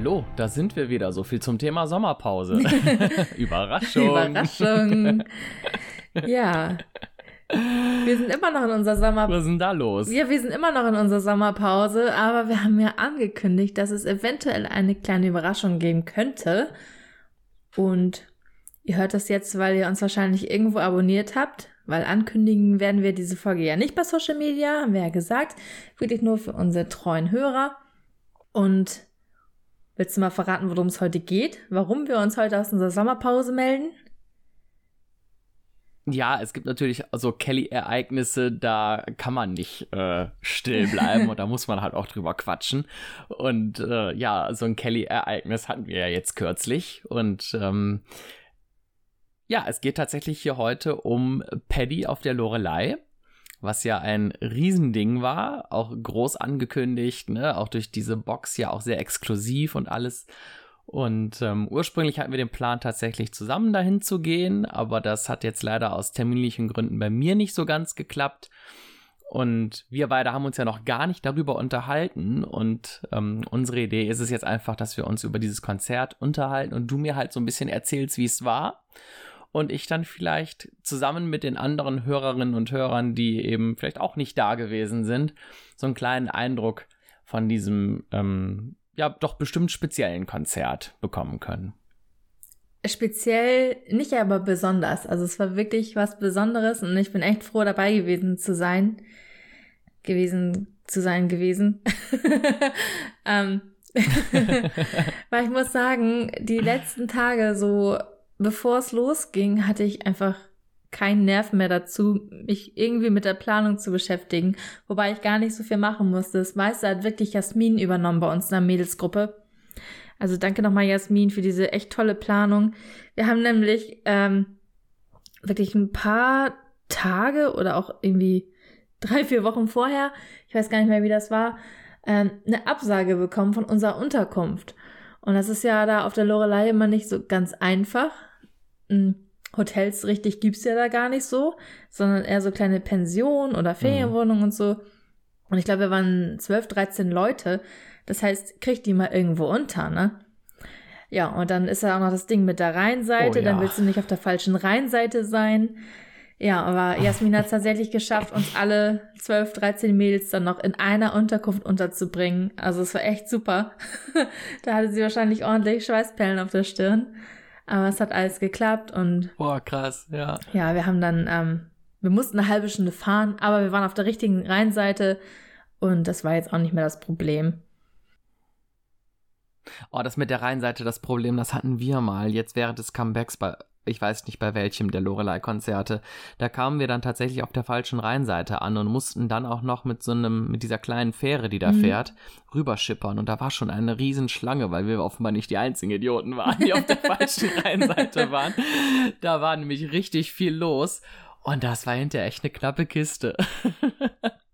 Hallo, da sind wir wieder. So viel zum Thema Sommerpause. Überraschung. Überraschung. ja. Wir sind immer noch in unserer Sommerpause. Was ist denn da los? Ja, wir sind immer noch in unserer Sommerpause, aber wir haben ja angekündigt, dass es eventuell eine kleine Überraschung geben könnte. Und ihr hört das jetzt, weil ihr uns wahrscheinlich irgendwo abonniert habt, weil ankündigen werden wir diese Folge ja nicht bei Social Media, haben wir ja gesagt. Wirklich nur für unsere treuen Hörer. Und willst du mal verraten, worum es heute geht? Warum wir uns heute aus unserer Sommerpause melden? Ja, es gibt natürlich so Kelly-Ereignisse, da kann man nicht äh, still bleiben und da muss man halt auch drüber quatschen. Und äh, ja, so ein Kelly-Ereignis hatten wir ja jetzt kürzlich. Und ähm, ja, es geht tatsächlich hier heute um Paddy auf der Lorelei was ja ein Riesending war, auch groß angekündigt, ne, auch durch diese Box ja auch sehr exklusiv und alles. Und ähm, ursprünglich hatten wir den Plan, tatsächlich zusammen dahin zu gehen, aber das hat jetzt leider aus terminlichen Gründen bei mir nicht so ganz geklappt. Und wir beide haben uns ja noch gar nicht darüber unterhalten. Und ähm, unsere Idee ist es jetzt einfach, dass wir uns über dieses Konzert unterhalten und du mir halt so ein bisschen erzählst, wie es war und ich dann vielleicht zusammen mit den anderen Hörerinnen und Hörern, die eben vielleicht auch nicht da gewesen sind, so einen kleinen Eindruck von diesem, ähm, ja, doch bestimmt speziellen Konzert bekommen können. Speziell, nicht aber besonders. Also es war wirklich was Besonderes und ich bin echt froh dabei gewesen zu sein. Gewesen zu sein gewesen. ähm, weil ich muss sagen, die letzten Tage so bevor es losging, hatte ich einfach keinen Nerv mehr dazu, mich irgendwie mit der Planung zu beschäftigen, wobei ich gar nicht so viel machen musste. Das meiste hat wirklich Jasmin übernommen bei uns in der Mädelsgruppe. Also danke nochmal Jasmin für diese echt tolle Planung. Wir haben nämlich ähm, wirklich ein paar Tage oder auch irgendwie drei, vier Wochen vorher, ich weiß gar nicht mehr, wie das war, ähm, eine Absage bekommen von unserer Unterkunft. Und das ist ja da auf der Lorelei immer nicht so ganz einfach. Hotels richtig gibt's ja da gar nicht so, sondern eher so kleine Pensionen oder Ferienwohnungen mhm. und so. Und ich glaube, wir waren 12, 13 Leute. Das heißt, kriegt die mal irgendwo unter, ne? Ja, und dann ist ja auch noch das Ding mit der Rheinseite. Oh, ja. Dann willst du nicht auf der falschen Rheinseite sein. Ja, aber Jasmin hat es tatsächlich geschafft, uns alle 12, 13 Mädels dann noch in einer Unterkunft unterzubringen. Also es war echt super. da hatte sie wahrscheinlich ordentlich Schweißperlen auf der Stirn. Aber es hat alles geklappt und. Boah, krass, ja. Ja, wir haben dann, ähm, wir mussten eine halbe Stunde fahren, aber wir waren auf der richtigen Rheinseite und das war jetzt auch nicht mehr das Problem. Oh, das mit der Rheinseite, das Problem, das hatten wir mal jetzt während des Comebacks bei ich weiß nicht bei welchem der Lorelei-Konzerte, da kamen wir dann tatsächlich auf der falschen Rheinseite an und mussten dann auch noch mit so einem, mit dieser kleinen Fähre, die da mhm. fährt, rüberschippern. Und da war schon eine Riesenschlange, weil wir offenbar nicht die einzigen Idioten waren, die auf der falschen Rheinseite waren. Da war nämlich richtig viel los. Und das war hinterher echt eine knappe Kiste.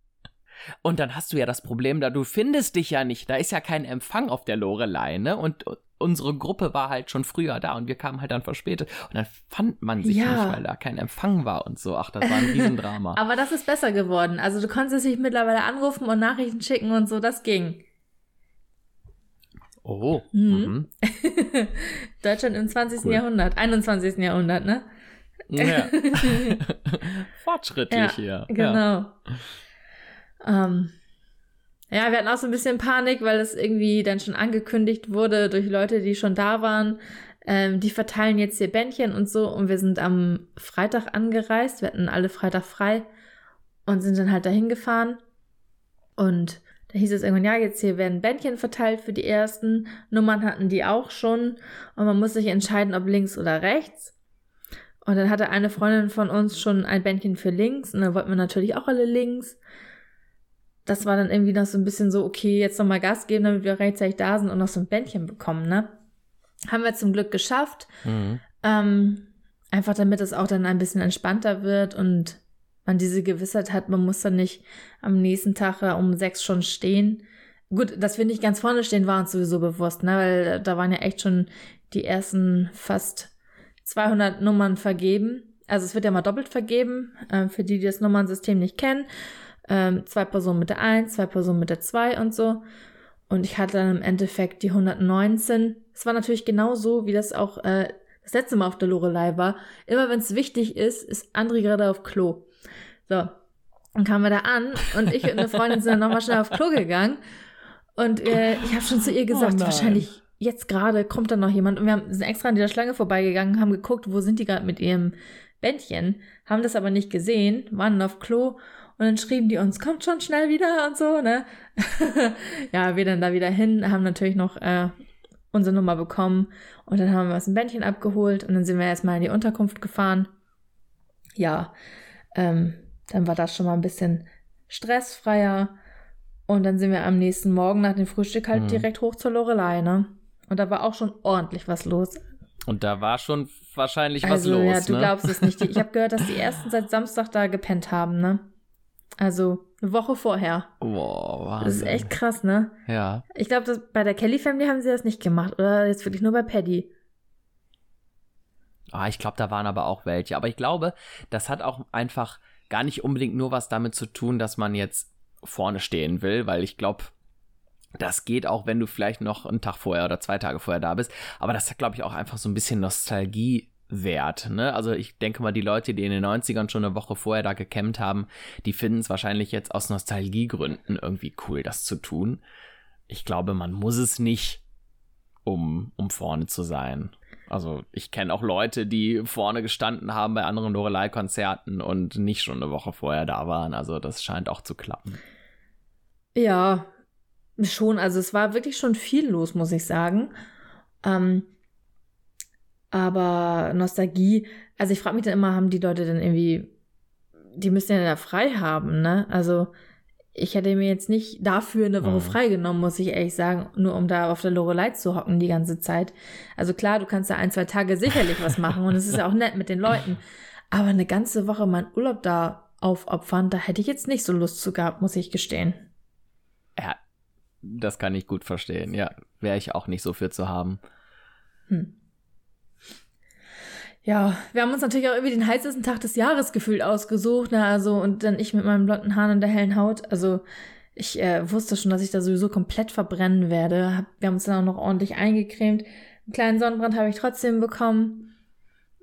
Und dann hast du ja das Problem, da du findest dich ja nicht, da ist ja kein Empfang auf der Lorelei, ne? Und unsere Gruppe war halt schon früher da und wir kamen halt dann verspätet und dann fand man sich ja. nicht, weil da kein Empfang war und so. Ach, das war ein Riesendrama. Aber das ist besser geworden. Also du konntest dich mittlerweile anrufen und Nachrichten schicken und so, das ging. Oh. Mhm. Mhm. Deutschland im 20. Cool. Jahrhundert, 21. Jahrhundert, ne? Ja. Fortschrittlich ja, hier. Genau. Ja. Ähm, ja, wir hatten auch so ein bisschen Panik, weil es irgendwie dann schon angekündigt wurde durch Leute, die schon da waren. Ähm, die verteilen jetzt ihr Bändchen und so. Und wir sind am Freitag angereist. Wir hatten alle Freitag frei und sind dann halt dahin gefahren. Und da hieß es irgendwann, ja, jetzt hier werden Bändchen verteilt für die ersten. Nummern hatten die auch schon. Und man muss sich entscheiden, ob links oder rechts. Und dann hatte eine Freundin von uns schon ein Bändchen für links. Und dann wollten wir natürlich auch alle links das war dann irgendwie noch so ein bisschen so, okay, jetzt nochmal Gas geben, damit wir rechtzeitig da sind und noch so ein Bändchen bekommen, ne? Haben wir zum Glück geschafft. Mhm. Ähm, einfach damit es auch dann ein bisschen entspannter wird und man diese Gewissheit hat, man muss dann nicht am nächsten Tag um sechs schon stehen. Gut, dass wir nicht ganz vorne stehen, war uns sowieso bewusst, ne? Weil da waren ja echt schon die ersten fast 200 Nummern vergeben. Also es wird ja mal doppelt vergeben, äh, für die, die das Nummernsystem nicht kennen ähm, zwei Personen mit der 1, zwei Personen mit der 2 und so. Und ich hatte dann im Endeffekt die 119. Es war natürlich genauso, wie das auch äh, das letzte Mal auf der Lorelei war. Immer wenn es wichtig ist, ist André gerade auf Klo. So, dann kamen wir da an und ich und eine Freundin sind dann nochmal schnell auf Klo gegangen. Und äh, ich habe schon zu ihr gesagt, oh wahrscheinlich jetzt gerade kommt dann noch jemand. Und wir haben, sind extra an dieser Schlange vorbeigegangen, haben geguckt, wo sind die gerade mit ihrem Bändchen, haben das aber nicht gesehen, waren auf Klo und dann schrieben die uns, kommt schon schnell wieder und so, ne? ja, wir dann da wieder hin, haben natürlich noch äh, unsere Nummer bekommen und dann haben wir uns ein Bändchen abgeholt und dann sind wir erstmal in die Unterkunft gefahren. Ja, ähm, dann war das schon mal ein bisschen stressfreier. Und dann sind wir am nächsten Morgen nach dem Frühstück halt mhm. direkt hoch zur Lorelei, ne? Und da war auch schon ordentlich was los. Und da war schon wahrscheinlich also, was los. Ja, du ne? glaubst es nicht. Ich habe gehört, dass die ersten seit Samstag da gepennt haben, ne? Also eine Woche vorher. Wow, Wahnsinn. Das ist echt krass, ne? Ja. Ich glaube, bei der Kelly Family haben sie das nicht gemacht. Oder jetzt wirklich nur bei Paddy. Ah, ich glaube, da waren aber auch welche. Aber ich glaube, das hat auch einfach gar nicht unbedingt nur was damit zu tun, dass man jetzt vorne stehen will, weil ich glaube, das geht auch, wenn du vielleicht noch einen Tag vorher oder zwei Tage vorher da bist. Aber das hat, glaube ich, auch einfach so ein bisschen Nostalgie wert. Ne? Also ich denke mal, die Leute, die in den 90ern schon eine Woche vorher da gecampt haben, die finden es wahrscheinlich jetzt aus Nostalgiegründen irgendwie cool, das zu tun. Ich glaube, man muss es nicht, um, um vorne zu sein. Also ich kenne auch Leute, die vorne gestanden haben bei anderen Lorelei-Konzerten und nicht schon eine Woche vorher da waren. Also das scheint auch zu klappen. Ja, schon. Also es war wirklich schon viel los, muss ich sagen. Ähm, aber Nostalgie, also ich frage mich dann immer, haben die Leute denn irgendwie, die müssen ja da frei haben, ne? Also ich hätte mir jetzt nicht dafür eine Woche mhm. freigenommen, muss ich ehrlich sagen, nur um da auf der Lorelei zu hocken die ganze Zeit. Also klar, du kannst da ein, zwei Tage sicherlich was machen und es ist ja auch nett mit den Leuten. Aber eine ganze Woche meinen Urlaub da aufopfern, da hätte ich jetzt nicht so Lust zu gehabt, muss ich gestehen. Ja, das kann ich gut verstehen. Ja, wäre ich auch nicht so für zu haben. Hm. Ja, wir haben uns natürlich auch irgendwie den heißesten Tag des Jahres gefühlt ausgesucht, ne, also und dann ich mit meinen blonden Haaren und der hellen Haut, also ich äh, wusste schon, dass ich da sowieso komplett verbrennen werde. Wir haben uns dann auch noch ordentlich eingecremt. Einen kleinen Sonnenbrand habe ich trotzdem bekommen.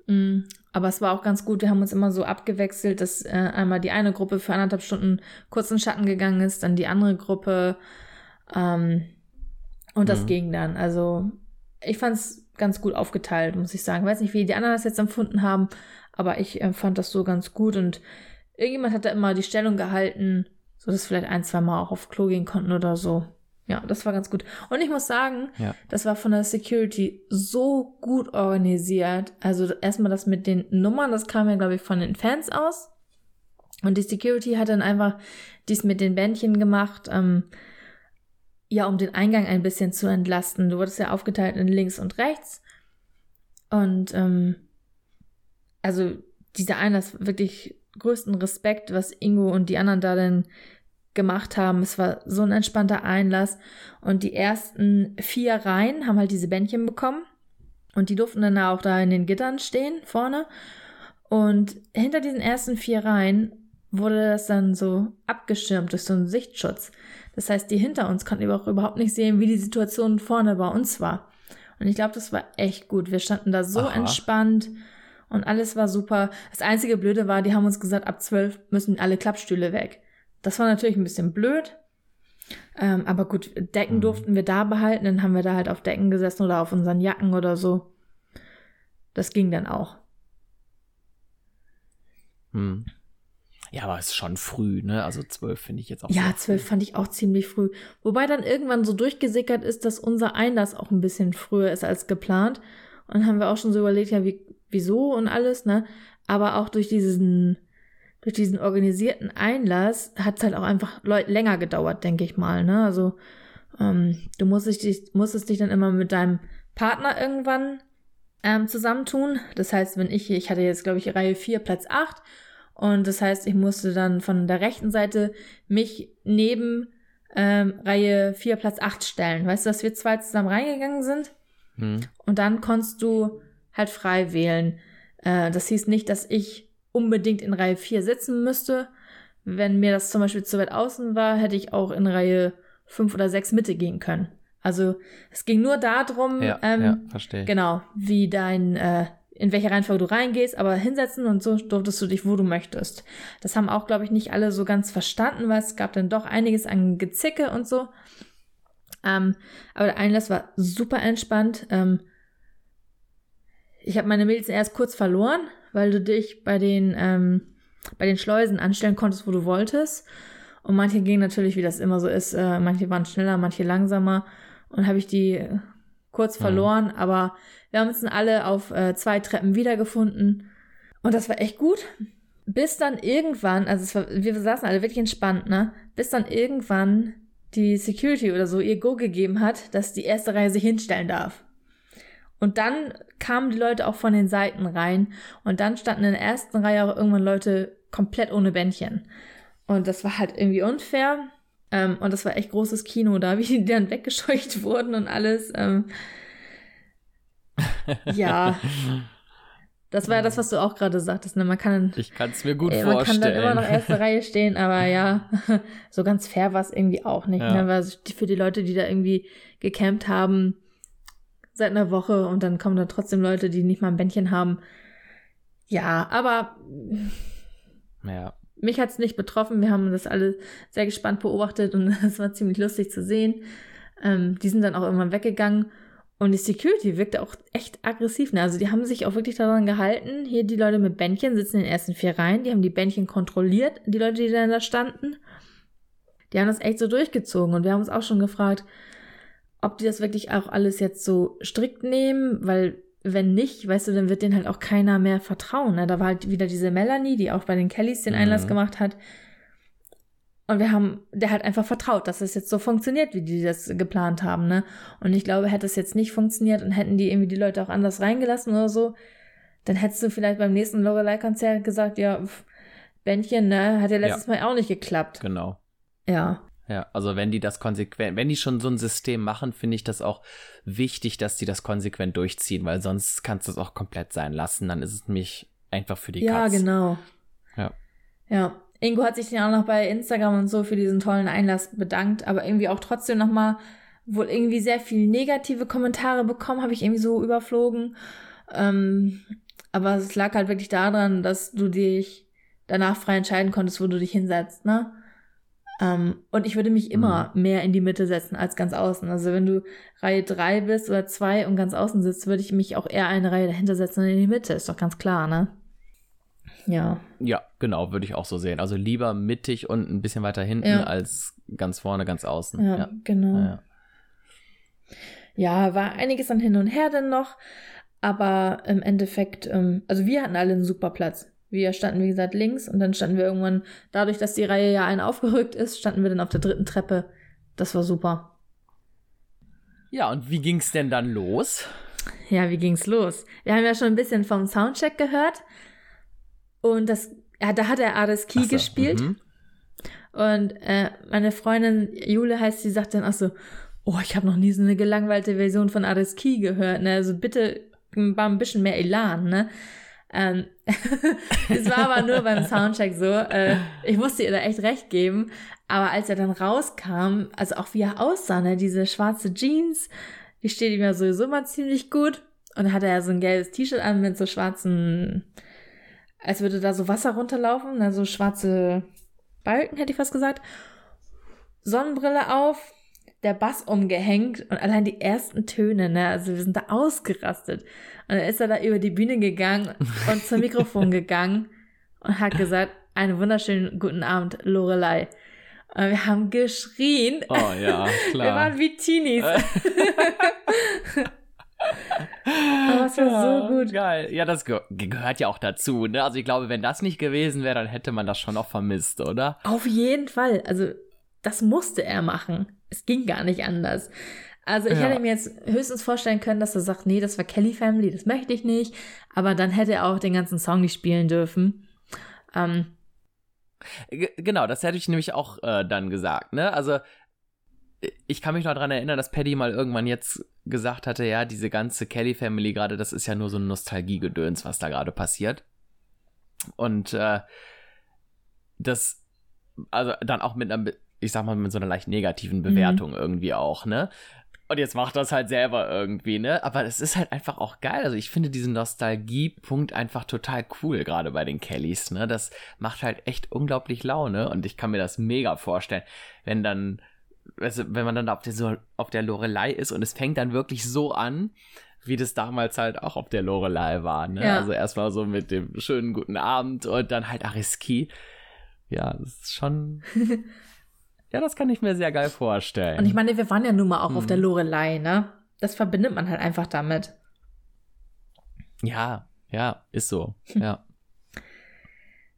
Mm, aber es war auch ganz gut. Wir haben uns immer so abgewechselt, dass äh, einmal die eine Gruppe für anderthalb Stunden kurz in Schatten gegangen ist, dann die andere Gruppe. Ähm, und das mhm. ging dann. Also ich fand es ganz gut aufgeteilt, muss ich sagen. Ich weiß nicht, wie die anderen das jetzt empfunden haben, aber ich äh, fand das so ganz gut und irgendjemand hat da immer die Stellung gehalten, so dass vielleicht ein, zwei Mal auch auf Klo gehen konnten oder so. Ja, das war ganz gut. Und ich muss sagen, ja. das war von der Security so gut organisiert. Also erstmal das mit den Nummern, das kam ja, glaube ich, von den Fans aus. Und die Security hat dann einfach dies mit den Bändchen gemacht. Ähm, ja, um den Eingang ein bisschen zu entlasten. Du wurdest ja aufgeteilt in links und rechts. Und ähm, also dieser Einlass wirklich größten Respekt, was Ingo und die anderen da denn gemacht haben. Es war so ein entspannter Einlass. Und die ersten vier Reihen haben halt diese Bändchen bekommen. Und die durften dann auch da in den Gittern stehen, vorne. Und hinter diesen ersten vier Reihen wurde das dann so abgeschirmt durch so einen Sichtschutz. Das heißt, die hinter uns konnten auch überhaupt nicht sehen, wie die Situation vorne bei uns war. Und ich glaube, das war echt gut. Wir standen da so Aha. entspannt und alles war super. Das einzige Blöde war, die haben uns gesagt, ab zwölf müssen alle Klappstühle weg. Das war natürlich ein bisschen blöd. Ähm, aber gut, Decken mhm. durften wir da behalten, dann haben wir da halt auf Decken gesessen oder auf unseren Jacken oder so. Das ging dann auch. Hm. Ja, aber es ist schon früh, ne? Also zwölf finde ich jetzt auch. Ja, zwölf fand ich auch ziemlich früh. Wobei dann irgendwann so durchgesickert ist, dass unser Einlass auch ein bisschen früher ist als geplant. Und dann haben wir auch schon so überlegt, ja, wie, wieso und alles, ne? Aber auch durch diesen, durch diesen organisierten Einlass hat es halt auch einfach länger gedauert, denke ich mal, ne? Also, ähm, du musstest dich, musstest dich dann immer mit deinem Partner irgendwann ähm, zusammentun. Das heißt, wenn ich, ich hatte jetzt, glaube ich, Reihe 4, Platz 8 und das heißt, ich musste dann von der rechten Seite mich neben ähm, Reihe 4, Platz 8 stellen. Weißt du, dass wir zwei zusammen reingegangen sind? Hm. Und dann konntest du halt frei wählen. Äh, das hieß nicht, dass ich unbedingt in Reihe 4 sitzen müsste. Wenn mir das zum Beispiel zu weit außen war, hätte ich auch in Reihe fünf oder sechs Mitte gehen können. Also es ging nur darum, Ja, ähm, ja, verstehe. genau, wie dein, äh, in welche Reihenfolge du reingehst, aber hinsetzen und so durftest du dich, wo du möchtest. Das haben auch, glaube ich, nicht alle so ganz verstanden, weil es gab dann doch einiges an Gezicke und so. Ähm, aber der Einlass war super entspannt. Ähm, ich habe meine Mädels erst kurz verloren, weil du dich bei den, ähm, bei den Schleusen anstellen konntest, wo du wolltest. Und manche gingen natürlich, wie das immer so ist, äh, manche waren schneller, manche langsamer. Und habe ich die äh, kurz Mhm. verloren, aber wir haben uns dann alle auf äh, zwei Treppen wiedergefunden. Und das war echt gut. Bis dann irgendwann, also war, wir saßen alle wirklich entspannt, ne? Bis dann irgendwann die Security oder so ihr Go gegeben hat, dass die erste Reihe sich hinstellen darf. Und dann kamen die Leute auch von den Seiten rein und dann standen in der ersten Reihe auch irgendwann Leute komplett ohne Bändchen. Und das war halt irgendwie unfair. Ähm, und das war echt großes Kino da, wie die dann weggescheucht wurden und alles. Ähm, ja, das war ja das, was du auch gerade sagtest. Ne? Man kann Ich kann es mir gut Ey, man kann vorstellen. dann immer noch erste Reihe stehen, aber ja, so ganz fair war es irgendwie auch nicht. Ja. Ne? Weil für die Leute, die da irgendwie gecampt haben seit einer Woche und dann kommen da trotzdem Leute, die nicht mal ein Bändchen haben. Ja, aber ja. mich hat es nicht betroffen. Wir haben das alle sehr gespannt beobachtet und es war ziemlich lustig zu sehen. Ähm, die sind dann auch irgendwann weggegangen und die Security wirkte auch echt aggressiv. Ne? Also die haben sich auch wirklich daran gehalten. Hier die Leute mit Bändchen sitzen in den ersten vier Reihen. Die haben die Bändchen kontrolliert, die Leute, die dann da standen. Die haben das echt so durchgezogen und wir haben uns auch schon gefragt, ob die das wirklich auch alles jetzt so strikt nehmen, weil wenn nicht, weißt du, dann wird denen halt auch keiner mehr vertrauen. Ne? Da war halt wieder diese Melanie, die auch bei den Kellys den Einlass Mhm. gemacht hat. Und wir haben, der hat einfach vertraut, dass es jetzt so funktioniert, wie die das geplant haben, ne? Und ich glaube, hätte es jetzt nicht funktioniert und hätten die irgendwie die Leute auch anders reingelassen oder so, dann hättest du vielleicht beim nächsten Lorelei-Konzert gesagt, ja, pf, Bändchen, ne, hat ja letztes Mal auch nicht geklappt. Genau. Ja. Ja, also wenn die das konsequent, wenn die schon so ein System machen, finde ich das auch wichtig, dass die das konsequent durchziehen, weil sonst kannst du es auch komplett sein lassen. Dann ist es nämlich einfach für die Ja, Katz. genau. Ja. Ja. Ingo hat sich ja auch noch bei Instagram und so für diesen tollen Einlass bedankt, aber irgendwie auch trotzdem nochmal wohl irgendwie sehr viel negative Kommentare bekommen, habe ich irgendwie so überflogen. Ähm, aber es lag halt wirklich daran, dass du dich danach frei entscheiden konntest, wo du dich hinsetzt, ne? Ähm, und ich würde mich immer mehr in die Mitte setzen als ganz außen. Also wenn du Reihe drei bist oder zwei und ganz außen sitzt, würde ich mich auch eher eine Reihe dahinter setzen und in die Mitte. Ist doch ganz klar, ne? Ja. Ja, genau, würde ich auch so sehen. Also lieber mittig und ein bisschen weiter hinten Ja. als ganz vorne, ganz außen. Ja, Ja. genau. Ja, ja. War einiges an hin und her dann noch, aber im Endeffekt, ähm, also wir hatten alle einen super Platz. Wir standen, wie gesagt, links und dann standen wir irgendwann, dadurch, dass die Reihe ja ein aufgerückt ist, standen wir dann auf der dritten Treppe. Das war super. ja, und wie ging's denn dann los? Ja, wie ging's los? Wir haben ja schon ein bisschen vom Soundcheck gehört und das, ja, da hat er Ares Key so, gespielt. mhm. Und äh, meine Freundin Jule heißt, sie sagt dann auch so, oh, ich habe noch nie so eine gelangweilte Version von Ares Key gehört, ne? Also bitte war ein bisschen mehr Elan, ne? Ähm, es war aber nur beim Soundcheck so. Äh, ich musste ihr da echt recht geben. Aber als er dann rauskam, also auch wie er aussah, ne, diese schwarze Jeans, die steht ihm ja sowieso mal ziemlich gut. Und dann hat er ja so ein gelbes T-Shirt an mit so schwarzen, als würde da so Wasser runterlaufen, ne, so schwarze Balken, hätte ich fast gesagt. Sonnenbrille auf, der Bass umgehängt und allein die ersten Töne, ne, also wir sind da ausgerastet. Und dann ist er da über die Bühne gegangen und zum Mikrofon gegangen und hat gesagt, einen wunderschönen guten Abend, Lorelei. Und wir haben geschrien. Oh ja, klar. Wir waren wie Teenies. Aber es war so gut. Geil. Ja, das ge gehört ja auch dazu. Ne? Also ich glaube, wenn das nicht gewesen wäre, dann hätte man das schon noch vermisst, oder? Auf jeden Fall. Also, das musste er machen. Es ging gar nicht anders. Also, ich Ja. hätte mir jetzt höchstens vorstellen können, dass er sagt, nee, das war Kelly Family, das möchte ich nicht. Aber dann hätte er auch den ganzen Song nicht spielen dürfen. Ähm, genau, das hätte ich nämlich auch äh, dann gesagt. Ne? Also ich kann mich noch daran erinnern, dass Paddy mal irgendwann jetzt gesagt hatte, ja, diese ganze Kelly Family gerade, das ist ja nur so ein Nostalgiegedöns, was da gerade passiert. Und äh, das, also dann auch mit einer, ich sag mal, mit so einer leicht negativen Bewertung mhm. irgendwie auch, ne? Und jetzt macht das halt selber irgendwie, ne? Aber es ist halt einfach auch geil. Also ich finde diesen Nostalgie-Punkt einfach total cool, gerade bei den Kellys, ne? Das macht halt echt unglaublich Laune und ich kann mir das mega vorstellen, wenn dann, also wenn man dann auf der, auf der Lorelei ist und es fängt dann wirklich so an, wie das damals halt auch auf der Lorelei war, ne? Ja. Also erstmal so mit dem schönen guten Abend und dann halt Ariski. Ja, das ist schon. Ja, das kann ich mir sehr geil vorstellen. Und ich meine, wir waren ja nun mal auch hm. auf der mhm. Lorelei, ne? Das verbindet man halt einfach damit. Ja, ja, ist so, hm. ja.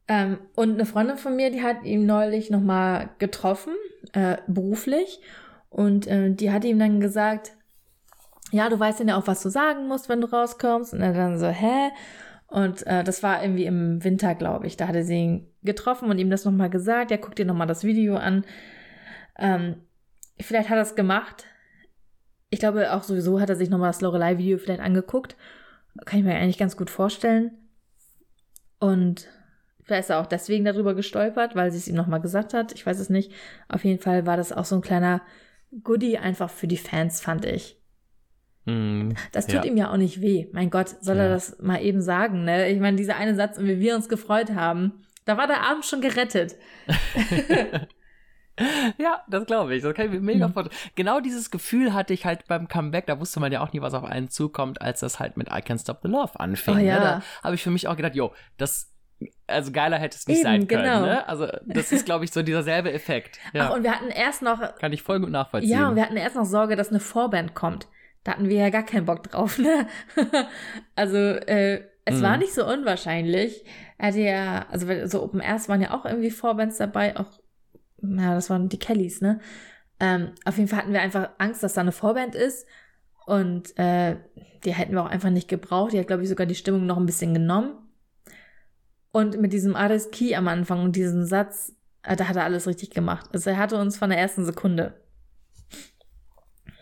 Ähm, und eine Freundin von mir, die hat ihn neulich nochmal getroffen, äh, beruflich. Und äh, die hat ihm dann gesagt, ja, du weißt ja auch, was du sagen musst, wenn du rauskommst. Und er dann so, hä? Und äh, das war irgendwie im Winter, glaube ich. Da hatte sie ihn getroffen und ihm das nochmal gesagt. Ja, guck dir nochmal das Video an. Ähm, vielleicht hat er es gemacht. Ich glaube, auch sowieso hat er sich nochmal das Lorelei-Video vielleicht angeguckt. Kann ich mir eigentlich ganz gut vorstellen. Und vielleicht ist er auch deswegen darüber gestolpert, weil sie es ihm nochmal gesagt hat. Ich weiß es nicht. Auf jeden Fall war das auch so ein kleiner Goodie einfach für die Fans, fand ich. Mm, das tut ja. ihm ja auch nicht weh. Mein Gott, soll ja. er das mal eben sagen, ne? Ich meine, dieser eine Satz, wie wir uns gefreut haben, da war der Abend schon gerettet. Ja, das glaube ich. Das kann ich mir mega mhm. Genau dieses Gefühl hatte ich halt beim Comeback. Da wusste man ja auch nie, was auf einen zukommt, als das halt mit I Can't Stop the Love anfing. Oh, ne? ja. Da habe ich für mich auch gedacht, jo, das also geiler hätte es nicht Eben, sein können. Genau. Ne? Also das ist, glaube ich, so dieser selbe Effekt. Ja. Ach, und wir hatten erst noch. Kann ich voll gut nachvollziehen. Ja, und wir hatten erst noch Sorge, dass eine Vorband kommt. Da hatten wir ja gar keinen Bock drauf. Ne? also äh, es mhm. war nicht so unwahrscheinlich. Er hatte ja, also so Open Airs waren ja auch irgendwie Vorbands dabei, auch ja, das waren die Kellys, ne? Ähm, auf jeden Fall hatten wir einfach Angst, dass da eine Vorband ist. Und äh, die hätten wir auch einfach nicht gebraucht. Die hat, glaube ich, sogar die Stimmung noch ein bisschen genommen. Und mit diesem Ares Key am Anfang und diesem Satz, äh, da hat er alles richtig gemacht. Also er hatte uns von der ersten Sekunde.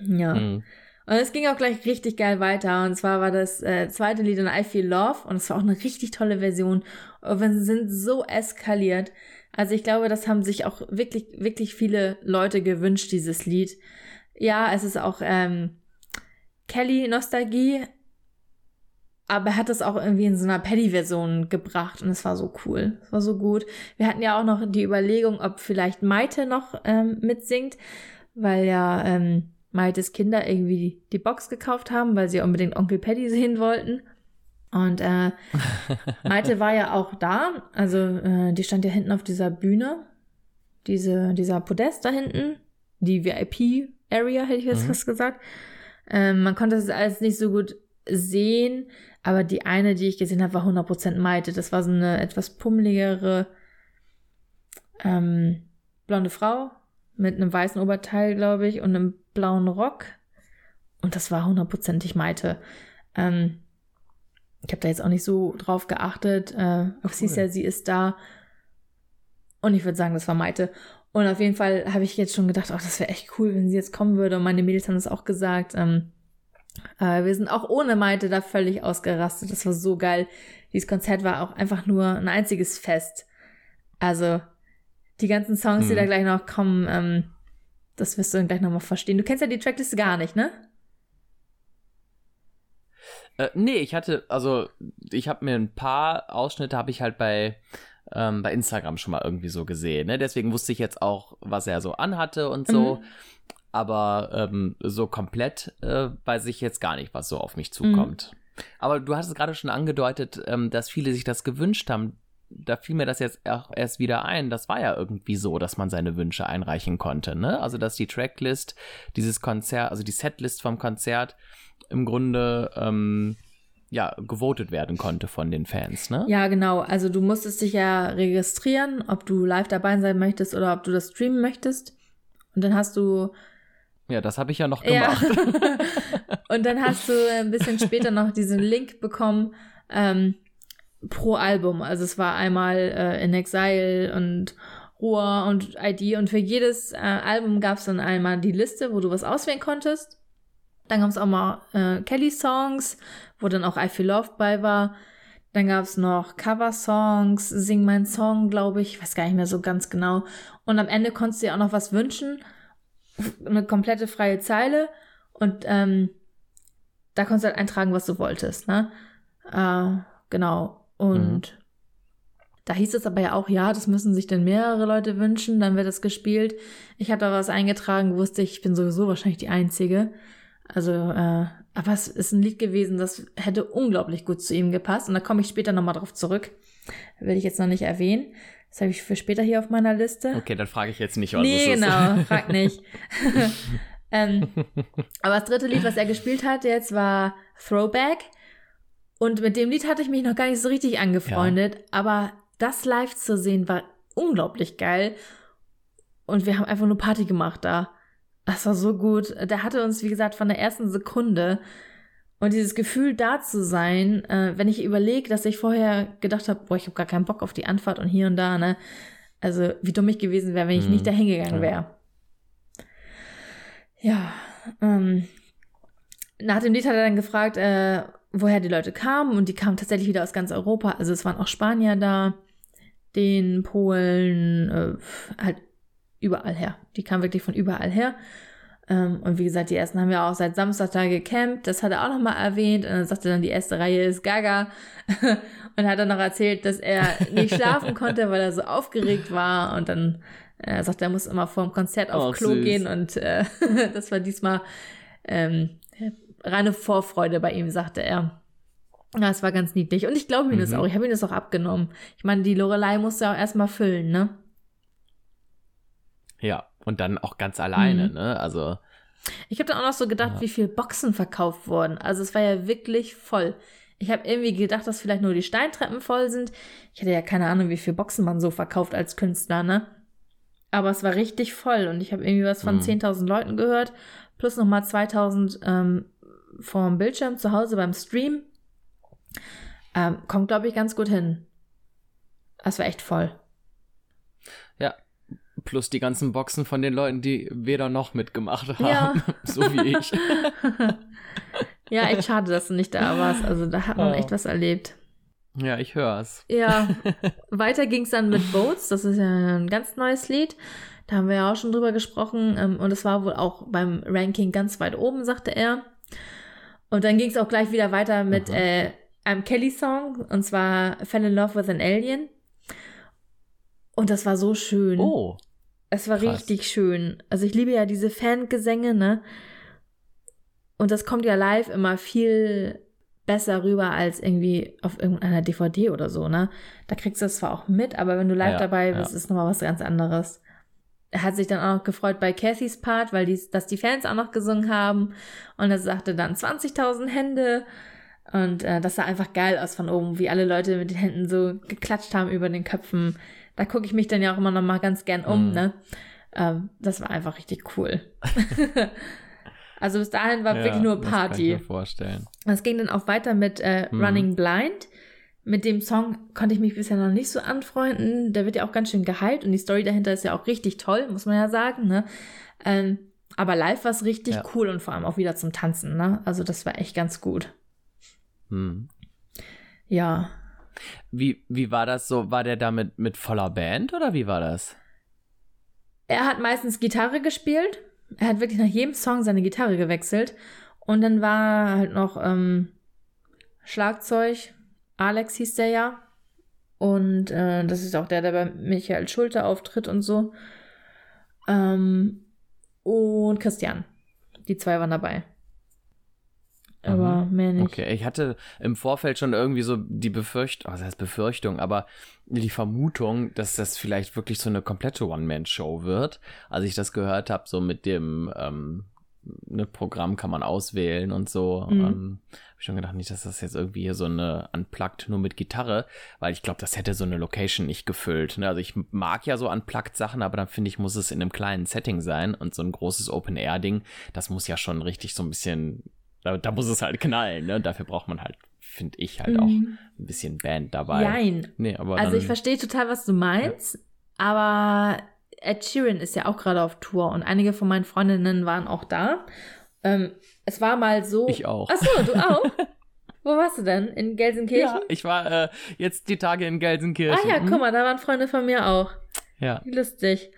Ja. Mhm. Und es ging auch gleich richtig geil weiter. Und zwar war das äh, zweite Lied in I Feel Love. Und es war auch eine richtig tolle Version. Und wir sind so eskaliert. Also ich glaube, das haben sich auch wirklich, wirklich viele Leute gewünscht, dieses Lied. Ja, es ist auch ähm, Kelly-Nostalgie, aber er hat es auch irgendwie in so einer Paddy-Version gebracht und es war so cool. Es war so gut. Wir hatten ja auch noch die Überlegung, ob vielleicht Maite noch ähm, mitsingt, weil ja ähm, Maites Kinder irgendwie die Box gekauft haben, weil sie unbedingt Onkel Paddy sehen wollten. Und äh, Maite war ja auch da. Also äh, die stand ja hinten auf dieser Bühne. Diese, dieser Podest da hinten. Die VIP-Area, hätte ich jetzt mhm. fast gesagt. Ähm, man konnte das alles nicht so gut sehen. Aber die eine, die ich gesehen habe, war 100% Maite. Das war so eine etwas pummeligere ähm, blonde Frau mit einem weißen Oberteil, glaube ich, und einem blauen Rock. Und das war hundertprozentig Maite. Ähm, ich habe da jetzt auch nicht so drauf geachtet. Äh, aber cool. sie ist ja, sie ist da. Und ich würde sagen, das war Maite. Und auf jeden Fall habe ich jetzt schon gedacht, ach, das wäre echt cool, wenn sie jetzt kommen würde. Und meine Mädels haben das auch gesagt. Ähm, äh, wir sind auch ohne Maite da völlig ausgerastet. Das war so geil. Dieses Konzert war auch einfach nur ein einziges Fest. Also die ganzen Songs, mhm. die da gleich noch kommen, ähm, das wirst du dann gleich nochmal verstehen. Du kennst ja die Trackliste gar nicht, ne? Äh, nee, ich hatte, also ich habe mir ein paar Ausschnitte habe ich halt bei ähm, bei Instagram schon mal irgendwie so gesehen. Ne? Deswegen wusste ich jetzt auch, was er so anhatte und so. Mhm. Aber ähm, so komplett äh, weiß ich jetzt gar nicht, was so auf mich zukommt. Mhm. Aber du hast es gerade schon angedeutet, ähm, dass viele sich das gewünscht haben. Da fiel mir das jetzt auch erst wieder ein. Das war ja irgendwie so, dass man seine Wünsche einreichen konnte. Ne? Also, dass die Tracklist, dieses Konzert, also die Setlist vom Konzert, im Grunde ähm, ja gewotet werden konnte von den Fans, ne? Ja, genau. Also du musstest dich ja registrieren, ob du live dabei sein möchtest oder ob du das streamen möchtest. Und dann hast du ja, das habe ich ja noch gemacht. Ja. und dann hast du ein bisschen später noch diesen Link bekommen ähm, pro Album. Also es war einmal äh, In Exile und Ruhr und ID und für jedes äh, Album gab es dann einmal die Liste, wo du was auswählen konntest. Dann gab es auch mal äh, Kelly-Songs, wo dann auch I Feel Love bei war. Dann gab es noch Cover-Songs, Sing mein Song, glaube ich, ich weiß gar nicht mehr so ganz genau. Und am Ende konntest du dir auch noch was wünschen. Eine komplette freie Zeile. Und ähm, da konntest du halt eintragen, was du wolltest. Ne? Äh, genau. Und mhm. da hieß es aber ja auch, ja, das müssen sich denn mehrere Leute wünschen, dann wird das gespielt. Ich habe da was eingetragen, wusste ich, ich bin sowieso wahrscheinlich die Einzige. Also, äh, aber es ist ein Lied gewesen, das hätte unglaublich gut zu ihm gepasst. Und da komme ich später nochmal drauf zurück. Will ich jetzt noch nicht erwähnen. Das habe ich für später hier auf meiner Liste. Okay, dann frage ich jetzt nicht, was nee, es ist. genau, frag nicht. ähm, aber das dritte Lied, was er gespielt hat jetzt, war Throwback. Und mit dem Lied hatte ich mich noch gar nicht so richtig angefreundet. Ja. Aber das live zu sehen war unglaublich geil. Und wir haben einfach nur Party gemacht da. Das war so gut. Der hatte uns, wie gesagt, von der ersten Sekunde. Und dieses Gefühl, da zu sein, äh, wenn ich überlege, dass ich vorher gedacht habe, boah, ich habe gar keinen Bock auf die Anfahrt und hier und da, ne? Also, wie dumm ich gewesen wäre, wenn ich mhm. nicht da hingegangen wäre. Ja, ähm, nach dem Lied hat er dann gefragt, äh, woher die Leute kamen und die kamen tatsächlich wieder aus ganz Europa. Also es waren auch Spanier da, den Polen, äh, halt überall her. Die kamen wirklich von überall her. Ähm, und wie gesagt, die ersten haben ja auch seit Samstag da gecampt. Das hat er auch nochmal erwähnt. Und dann sagte dann, die erste Reihe ist Gaga. und hat dann noch erzählt, dass er nicht schlafen konnte, weil er so aufgeregt war. Und dann äh, sagt er, muss immer vor dem Konzert auf oh, Klo süß. gehen. Und äh, das war diesmal ähm, reine Vorfreude bei ihm, sagte er. Ja, es war ganz niedlich. Und ich glaube ihm mhm. das auch. Ich habe ihm das auch abgenommen. Ich meine, die Lorelei musste auch erstmal füllen, ne? Ja, und dann auch ganz alleine, mhm. ne? Also. Ich habe dann auch noch so gedacht, ja. wie viele Boxen verkauft wurden. Also es war ja wirklich voll. Ich habe irgendwie gedacht, dass vielleicht nur die Steintreppen voll sind. Ich hatte ja keine Ahnung, wie viele Boxen man so verkauft als Künstler, ne? Aber es war richtig voll und ich habe irgendwie was von mhm. 10.000 Leuten gehört, plus nochmal 2.000 ähm, vorm Bildschirm zu Hause beim Stream. Ähm, kommt, glaube ich, ganz gut hin. Es war echt voll. Plus die ganzen Boxen von den Leuten, die weder noch mitgemacht haben, ja. so wie ich. ja, echt schade, dass du nicht da warst. Also da hat man oh. echt was erlebt. Ja, ich höre es. Ja, weiter ging es dann mit Boats. Das ist ja ein ganz neues Lied. Da haben wir ja auch schon drüber gesprochen. Ähm, und es war wohl auch beim Ranking ganz weit oben, sagte er. Und dann ging es auch gleich wieder weiter mit äh, einem Kelly-Song. Und zwar Fell in Love with an Alien. Und das war so schön. Oh. Es war Krass. richtig schön. Also ich liebe ja diese Fangesänge, ne? Und das kommt ja live immer viel besser rüber als irgendwie auf irgendeiner DVD oder so, ne? Da kriegst du das zwar auch mit, aber wenn du live ja, dabei bist, ja. ist nochmal was ganz anderes. Er hat sich dann auch noch gefreut bei Cathys Part, weil die, dass die Fans auch noch gesungen haben. Und er sagte dann 20.000 Hände. Und äh, das sah einfach geil aus von oben, wie alle Leute mit den Händen so geklatscht haben über den Köpfen da gucke ich mich dann ja auch immer noch mal ganz gern um, mhm. ne? Ähm, das war einfach richtig cool. also bis dahin war ja, wirklich nur Party. Das kann ich mir vorstellen. Es ging dann auch weiter mit äh, mhm. Running Blind. Mit dem Song konnte ich mich bisher noch nicht so anfreunden. Der wird ja auch ganz schön geheilt und die Story dahinter ist ja auch richtig toll, muss man ja sagen, ne? Ähm, aber live war es richtig ja. cool und vor allem auch wieder zum Tanzen, ne? Also das war echt ganz gut. Hm. Ja, wie, wie war das so? War der da mit, mit voller Band oder wie war das? Er hat meistens Gitarre gespielt. Er hat wirklich nach jedem Song seine Gitarre gewechselt. Und dann war halt noch ähm, Schlagzeug. Alex hieß der ja. Und äh, das ist auch der, der bei Michael Schulte auftritt und so. Ähm, und Christian. Die zwei waren dabei aber mhm. mehr nicht. Okay, ich hatte im Vorfeld schon irgendwie so die Befürchtung, was heißt Befürchtung, aber die Vermutung, dass das vielleicht wirklich so eine komplette One-Man-Show wird. Als ich das gehört habe, so mit dem ähm, ne, Programm kann man auswählen und so, mhm. ähm, habe ich schon gedacht, nicht, dass das jetzt irgendwie hier so eine Unplugged nur mit Gitarre, weil ich glaube, das hätte so eine Location nicht gefüllt. Ne? Also ich mag ja so Unplugged Sachen, aber dann finde ich, muss es in einem kleinen Setting sein und so ein großes Open-Air-Ding, das muss ja schon richtig so ein bisschen da, da muss es halt knallen, ne? Dafür braucht man halt, finde ich, halt mhm. auch ein bisschen Band dabei. Nein. Nee, aber also ich verstehe total, was du meinst, ja. aber Ed Sheeran ist ja auch gerade auf Tour und einige von meinen Freundinnen waren auch da. Ähm, es war mal so. Ich auch. Achso, du auch? Wo warst du denn? In Gelsenkirchen? Ja, ich war äh, jetzt die Tage in Gelsenkirchen. Ah ja, guck mal, da waren Freunde von mir auch. Ja. Lustig.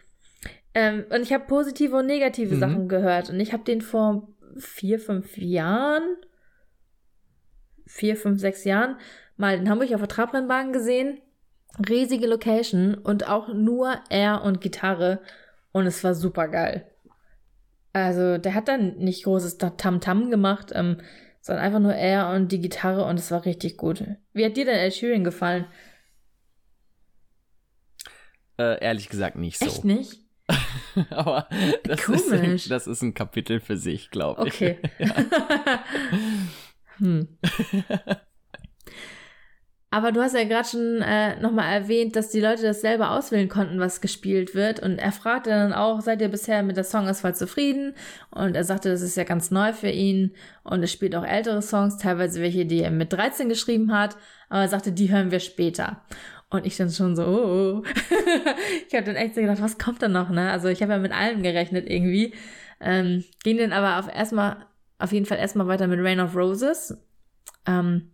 Ähm, und ich habe positive und negative Mhm. Sachen gehört. Und ich habe den vor vier, fünf Jahren, vier, fünf, sechs Jahren, mal in Hamburg auf der Trabrennbahn gesehen. Riesige Location und auch nur er und Gitarre. Und es war super geil. Also, der hat dann nicht großes Tamtam gemacht, ähm, sondern einfach nur er und die Gitarre und es war richtig gut. Wie hat dir denn Ed Sheeran gefallen? Äh, ehrlich gesagt nicht so. Echt nicht? Aber das Komisch. ist, das ist ein Kapitel für sich, glaube ich. Okay. hm. Aber du hast ja gerade schon äh, nochmal erwähnt, dass die Leute das selber auswählen konnten, was gespielt wird. Und er fragte dann auch, seid ihr bisher mit der Songauswahl zufrieden? Und er sagte, das ist ja ganz neu für ihn. Und er spielt auch ältere Songs, teilweise welche, die er mit 13 geschrieben hat. Aber er sagte, die hören wir später. Und ich dann schon so, oh. ich habe dann echt so gedacht, was kommt da noch, ne? Also ich habe ja mit allem gerechnet irgendwie. Ähm, ging dann aber auf erstmal, auf jeden Fall erstmal weiter mit Rain of Roses. Ähm,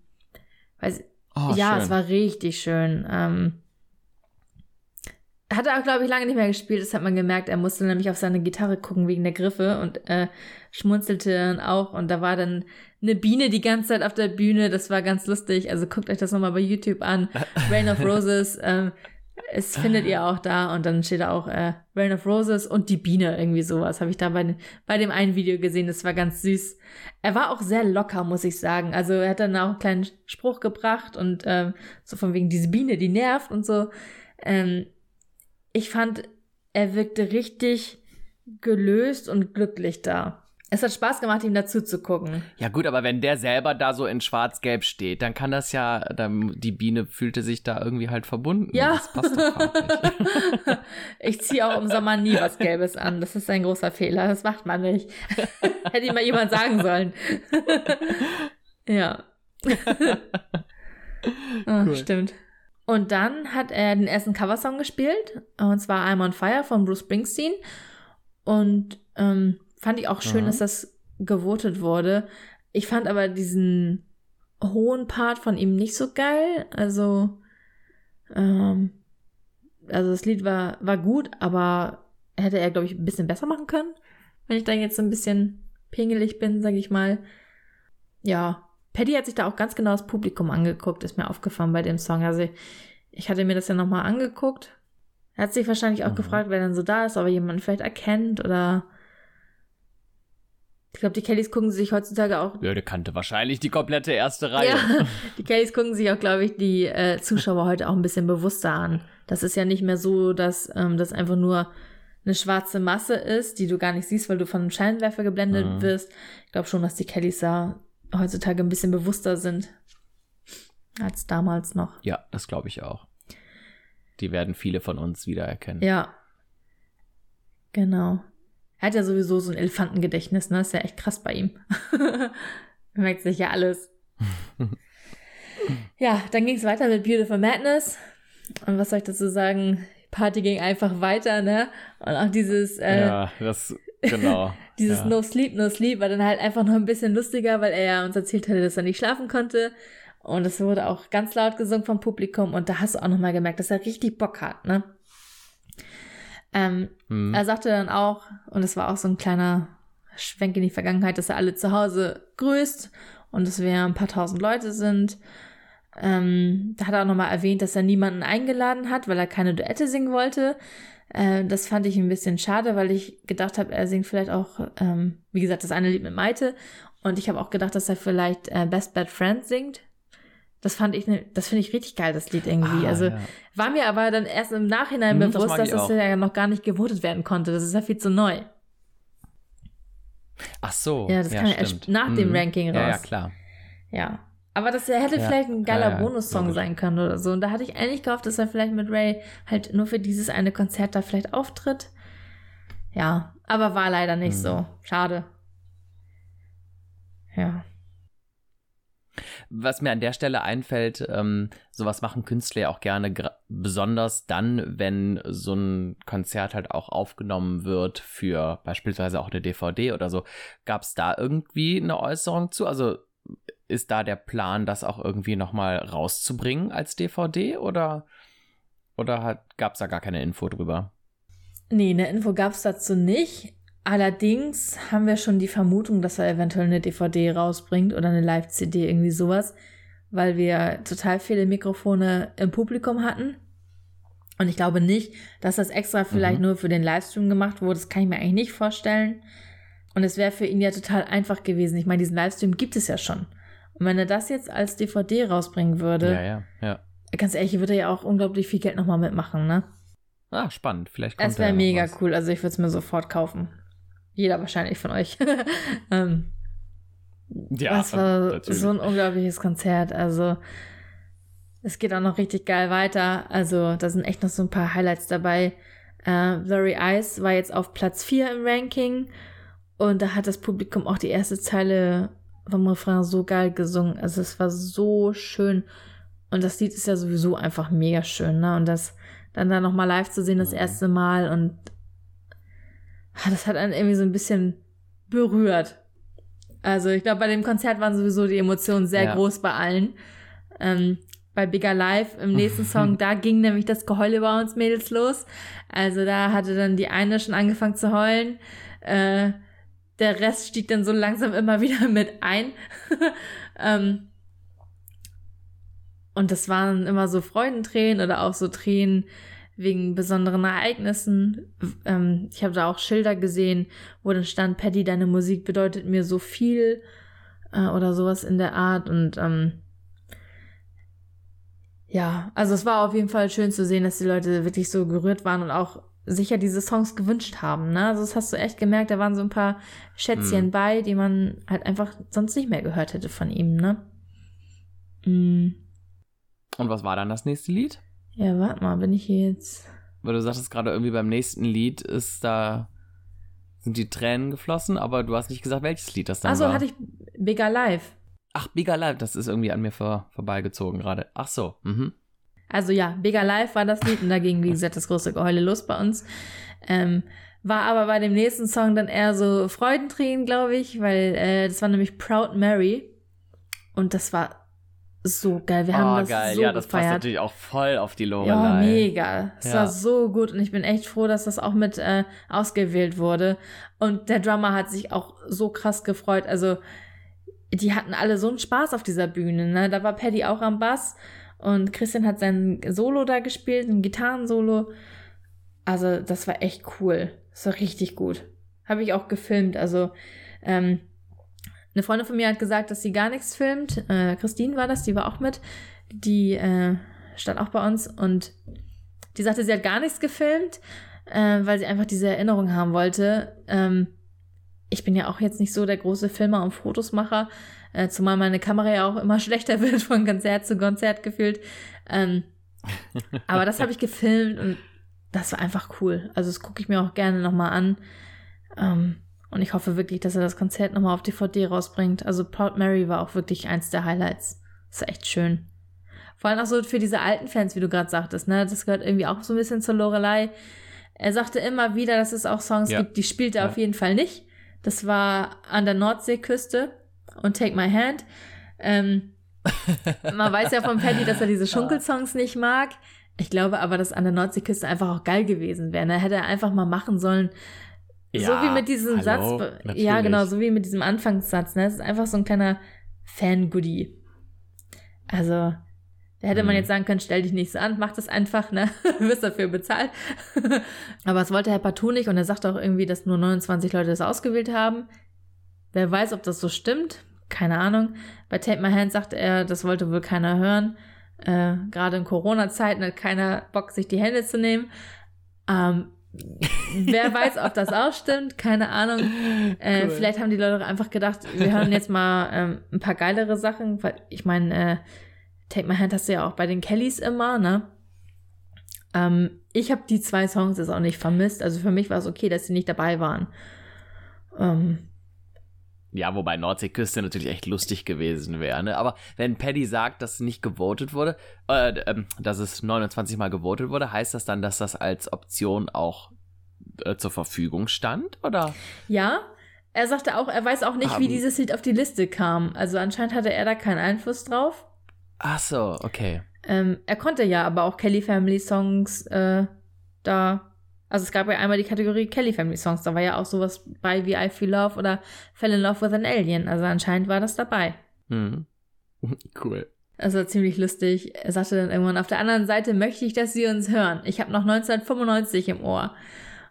weiß, Oh, ja, schön. es war richtig schön. Ähm, hat er auch, glaube ich, lange nicht mehr gespielt. Das hat man gemerkt. Er musste nämlich auf seine Gitarre gucken wegen der Griffe und äh, schmunzelte dann auch. Und da war dann eine Biene die ganze Zeit auf der Bühne. Das war ganz lustig. Also guckt euch das nochmal bei YouTube an. Rain of Roses. ähm, es findet ihr auch da. Und dann steht da auch äh, Rain of Roses und die Biene. Irgendwie sowas. Habe ich da bei, bei dem einen Video gesehen. Das war ganz süß. Er war auch sehr locker, muss ich sagen. Also er hat dann auch einen kleinen Spruch gebracht und ähm, so von wegen diese Biene, die nervt und so. Ähm, ich fand, er wirkte richtig gelöst und glücklich da. Es hat Spaß gemacht, ihm dazu zu gucken. Ja gut, aber wenn der selber da so in schwarz-gelb steht, dann kann das ja, dann, die Biene fühlte sich da irgendwie halt verbunden. Ja. Das passt doch farblich. ich ziehe auch im Sommer nie was Gelbes an. Das ist ein großer Fehler. Das macht man nicht. Hätte ihm mal jemand sagen sollen. ja. oh, Cool. Stimmt. Und dann hat er den ersten Coversong gespielt. Und zwar I'm on Fire von Bruce Springsteen. Und ähm, fand ich auch schön, Aha. dass das gewotet wurde. Ich fand aber diesen hohen Part von ihm nicht so geil. Also, ähm, also das Lied war, war gut, aber hätte er, glaube ich, ein bisschen besser machen können. Wenn ich da jetzt so ein bisschen pingelig bin, sage ich mal. Ja, Paddy hat sich da auch ganz genau das Publikum angeguckt, ist mir aufgefallen bei dem Song. Also ich hatte mir das ja nochmal angeguckt. Er hat sich wahrscheinlich auch Mhm. gefragt, wer dann so da ist, ob er jemanden vielleicht erkennt oder ich glaube, die Kellys gucken sich heutzutage auch Ja, der kannte wahrscheinlich die komplette erste Reihe. ja, die Kellys gucken sich auch, glaube ich, die äh, Zuschauer heute auch ein bisschen bewusster an. Das ist ja nicht mehr so, dass ähm, das einfach nur eine schwarze Masse ist, die du gar nicht siehst, weil du von einem Scheinwerfer geblendet Mhm. wirst. Ich glaube schon, dass die Kellys da heutzutage ein bisschen bewusster sind als damals noch. Ja, das glaube ich auch. Die werden viele von uns wiedererkennen. Ja. Genau. Er hat ja sowieso so ein Elefantengedächtnis, ne? Ist ja echt krass bei ihm. er merkt sich ja alles. ja, dann ging es weiter mit Beautiful Madness. Und was soll ich dazu sagen? Die Party ging einfach weiter, ne? Und auch dieses, äh, Ja, das, genau. dieses ja. No Sleep, No Sleep war dann halt einfach noch ein bisschen lustiger, weil er ja uns erzählt hatte, dass er nicht schlafen konnte. Und es wurde auch ganz laut gesungen vom Publikum. Und da hast du auch nochmal gemerkt, dass er richtig Bock hat, ne? Ähm, Hm. er sagte dann auch, und es war auch so ein kleiner Schwenk in die Vergangenheit, dass er alle zu Hause grüßt und dass wir ein paar tausend Leute sind. Ähm, da hat er auch nochmal erwähnt, dass er niemanden eingeladen hat, weil er keine Duette singen wollte. Äh, das fand ich ein bisschen schade, weil ich gedacht habe, er singt vielleicht auch, ähm, wie gesagt, das eine Lied mit Maite. Und ich habe auch gedacht, dass er vielleicht äh, Best Bad Friend singt. Das fand ich, ne, das finde ich richtig geil, das Lied irgendwie. Ah, also ja. war mir aber dann erst im Nachhinein Hm, das bewusst, mag dass das ja noch gar nicht gewotet werden konnte. Das ist ja viel zu neu. Ach so. Ja, das kam ja erst nach dem Mhm. Ranking Ja, ja, raus. klar. Ja. Aber das hätte Ja. vielleicht ein geiler Ja, ja, Bonussong logisch. sein können oder so. Und da hatte ich eigentlich gehofft, dass er vielleicht mit Ray halt nur für dieses eine Konzert da vielleicht auftritt. Ja, aber war leider nicht Mhm. so. Schade. Ja. Was mir an der Stelle einfällt, ähm, sowas machen Künstler ja auch gerne, besonders dann, wenn so ein Konzert halt auch aufgenommen wird für beispielsweise auch eine DVD oder so. Gab es da irgendwie eine Äußerung zu? Also ist da der Plan, das auch irgendwie nochmal rauszubringen als DVD oder, oder gab es da gar keine Info drüber? Nee, eine Info gab es dazu nicht. Allerdings haben wir schon die Vermutung, dass er eventuell eine DVD rausbringt oder eine Live-CD, irgendwie sowas, weil wir total viele Mikrofone im Publikum hatten. Und ich glaube nicht, dass das extra vielleicht mhm. nur für den Livestream gemacht wurde. Das kann ich mir eigentlich nicht vorstellen. Und es wäre für ihn ja total einfach gewesen. Ich meine, diesen Livestream gibt es ja schon. Und wenn er das jetzt als DVD rausbringen würde, ja, ja, ja. ganz ehrlich, würde er ja auch unglaublich viel Geld nochmal mitmachen, ne? Ah, spannend. Vielleicht kommt Es wäre mega was. cool. Also ich würde es mir sofort kaufen. Jeder wahrscheinlich von euch. ähm, ja, das war natürlich. so ein unglaubliches Konzert. Also es geht auch noch richtig geil weiter. Also da sind echt noch so ein paar Highlights dabei. Äh, Very Eyes war jetzt auf Platz 4 im Ranking. Und da hat das Publikum auch die erste Zeile vom Refrain so geil gesungen. Also es war so schön. Und das Lied ist ja sowieso einfach mega schön, ne? Und das dann da nochmal live zu sehen, das erste Mal und Ah, das hat einen irgendwie so ein bisschen berührt. Also ich glaube, bei dem Konzert waren sowieso die Emotionen sehr ja. groß bei allen. Ähm, bei Bigger Life im nächsten Song, da ging nämlich das Geheule bei uns Mädels los. Also da hatte dann die eine schon angefangen zu heulen. Äh, der Rest stieg dann so langsam immer wieder mit ein. ähm, und das waren immer so Freudentränen oder auch so Tränen, wegen besonderen Ereignissen. Ähm, ich habe da auch Schilder gesehen, wo dann stand, Paddy, deine Musik bedeutet mir so viel äh, oder sowas in der Art. Und ähm, ja, also es war auf jeden Fall schön zu sehen, dass die Leute wirklich so gerührt waren und auch sicher diese Songs gewünscht haben. Ne? Also das hast du echt gemerkt, da waren so ein paar Schätzchen mhm. bei, die man halt einfach sonst nicht mehr gehört hätte von ihm. Ne? Mhm. Und was war dann das nächste Lied? Ja, warte mal, bin ich hier jetzt. Weil du sagtest gerade irgendwie beim nächsten Lied ist da sind die Tränen geflossen, aber du hast nicht gesagt, welches Lied das dann Achso, war. hatte ich Bigger Live. Ach, Bigger Live, das ist irgendwie an mir vor, vorbeigezogen gerade. Ach so, mhm. Also ja, Bigger Live war das Lied und da ging, wie gesagt, das große Geheule los bei uns. Ähm, war aber bei dem nächsten Song dann eher so Freudentränen, glaube ich, weil äh, das war nämlich Proud Mary. Und das war so geil. Wir oh, haben das geil. so Ja, das gefeiert. passt natürlich auch voll auf die Lorelei. Ja, mega. Es ja. war so gut und ich bin echt froh, dass das auch mit äh, ausgewählt wurde. Und der Drummer hat sich auch so krass gefreut. Also, die hatten alle so einen Spaß auf dieser Bühne. Ne? Da war Paddy auch am Bass und Christian hat sein Solo da gespielt, ein Gitarrensolo. Also, das war echt cool. Das war richtig gut. Habe ich auch gefilmt. Also, ähm, eine Freundin von mir hat gesagt, dass sie gar nichts filmt. Äh, Christine war das, die war auch mit. Die äh, stand auch bei uns und die sagte, sie hat gar nichts gefilmt, äh, weil sie einfach diese Erinnerung haben wollte. Ähm, ich bin ja auch jetzt nicht so der große Filmer und Fotosmacher, äh, zumal meine Kamera ja auch immer schlechter wird von Konzert zu Konzert gefühlt. Ähm, aber das habe ich gefilmt und das war einfach cool. Also das gucke ich mir auch gerne nochmal an. Ähm, und ich hoffe wirklich, dass er das Konzert nochmal auf DVD rausbringt. Also Proud Mary war auch wirklich eins der Highlights. Das ist echt schön. Vor allem auch so für diese alten Fans, wie du gerade sagtest, ne? Das gehört irgendwie auch so ein bisschen zur Lorelei. Er sagte immer wieder, dass es auch Songs ja. gibt, die spielt er ja. auf jeden Fall nicht. Das war an der Nordseeküste und Take My Hand. Ähm, man weiß ja von Paddy, dass er diese Schunkelsongs nicht mag. Ich glaube aber, dass an der Nordseeküste einfach auch geil gewesen wäre. Da ne? hätte er einfach mal machen sollen, ja, so wie mit diesem hallo, Satz. Natürlich. Ja, genau, so wie mit diesem Anfangssatz. Ne? Es ist einfach so ein kleiner Fan-Goodie. Also, da hätte man mhm. jetzt sagen können, stell dich nicht so an, mach das einfach, ne? Du wirst dafür bezahlt. Aber es wollte Herr partout nicht und er sagt auch irgendwie, dass nur 29 Leute das ausgewählt haben. Wer weiß, ob das so stimmt. Keine Ahnung. Bei Tape My Hand sagte er, das wollte wohl keiner hören. Äh, Gerade in Corona-Zeiten hat keiner Bock, sich die Hände zu nehmen. Ähm, Wer weiß, ob das auch stimmt, keine Ahnung. Äh, cool. Vielleicht haben die Leute einfach gedacht, wir hören jetzt mal ähm, ein paar geilere Sachen, weil ich meine, äh, Take My Hand hast du ja auch bei den Kellys immer, ne? Ähm, ich habe die zwei Songs jetzt auch nicht vermisst. Also für mich war es okay, dass sie nicht dabei waren. Ähm, ja, wobei Nordseeküste natürlich echt lustig gewesen wäre. Ne? Aber wenn Paddy sagt, dass nicht gewotet wurde, äh, äh, dass es 29 Mal gewotet wurde, heißt das dann, dass das als Option auch äh, zur Verfügung stand, oder? Ja, er sagte auch, er weiß auch nicht, um, wie dieses Lied auf die Liste kam. Also anscheinend hatte er da keinen Einfluss drauf. Ach so, okay. Ähm, er konnte ja aber auch Kelly Family Songs äh, da. Also es gab ja einmal die Kategorie Kelly Family Songs. Da war ja auch sowas bei wie I Feel Love oder Fell in Love with an Alien. Also anscheinend war das dabei. Mhm. Cool. Also ziemlich lustig. Er sagte dann irgendwann, auf der anderen Seite möchte ich, dass sie uns hören. Ich habe noch 1995 im Ohr.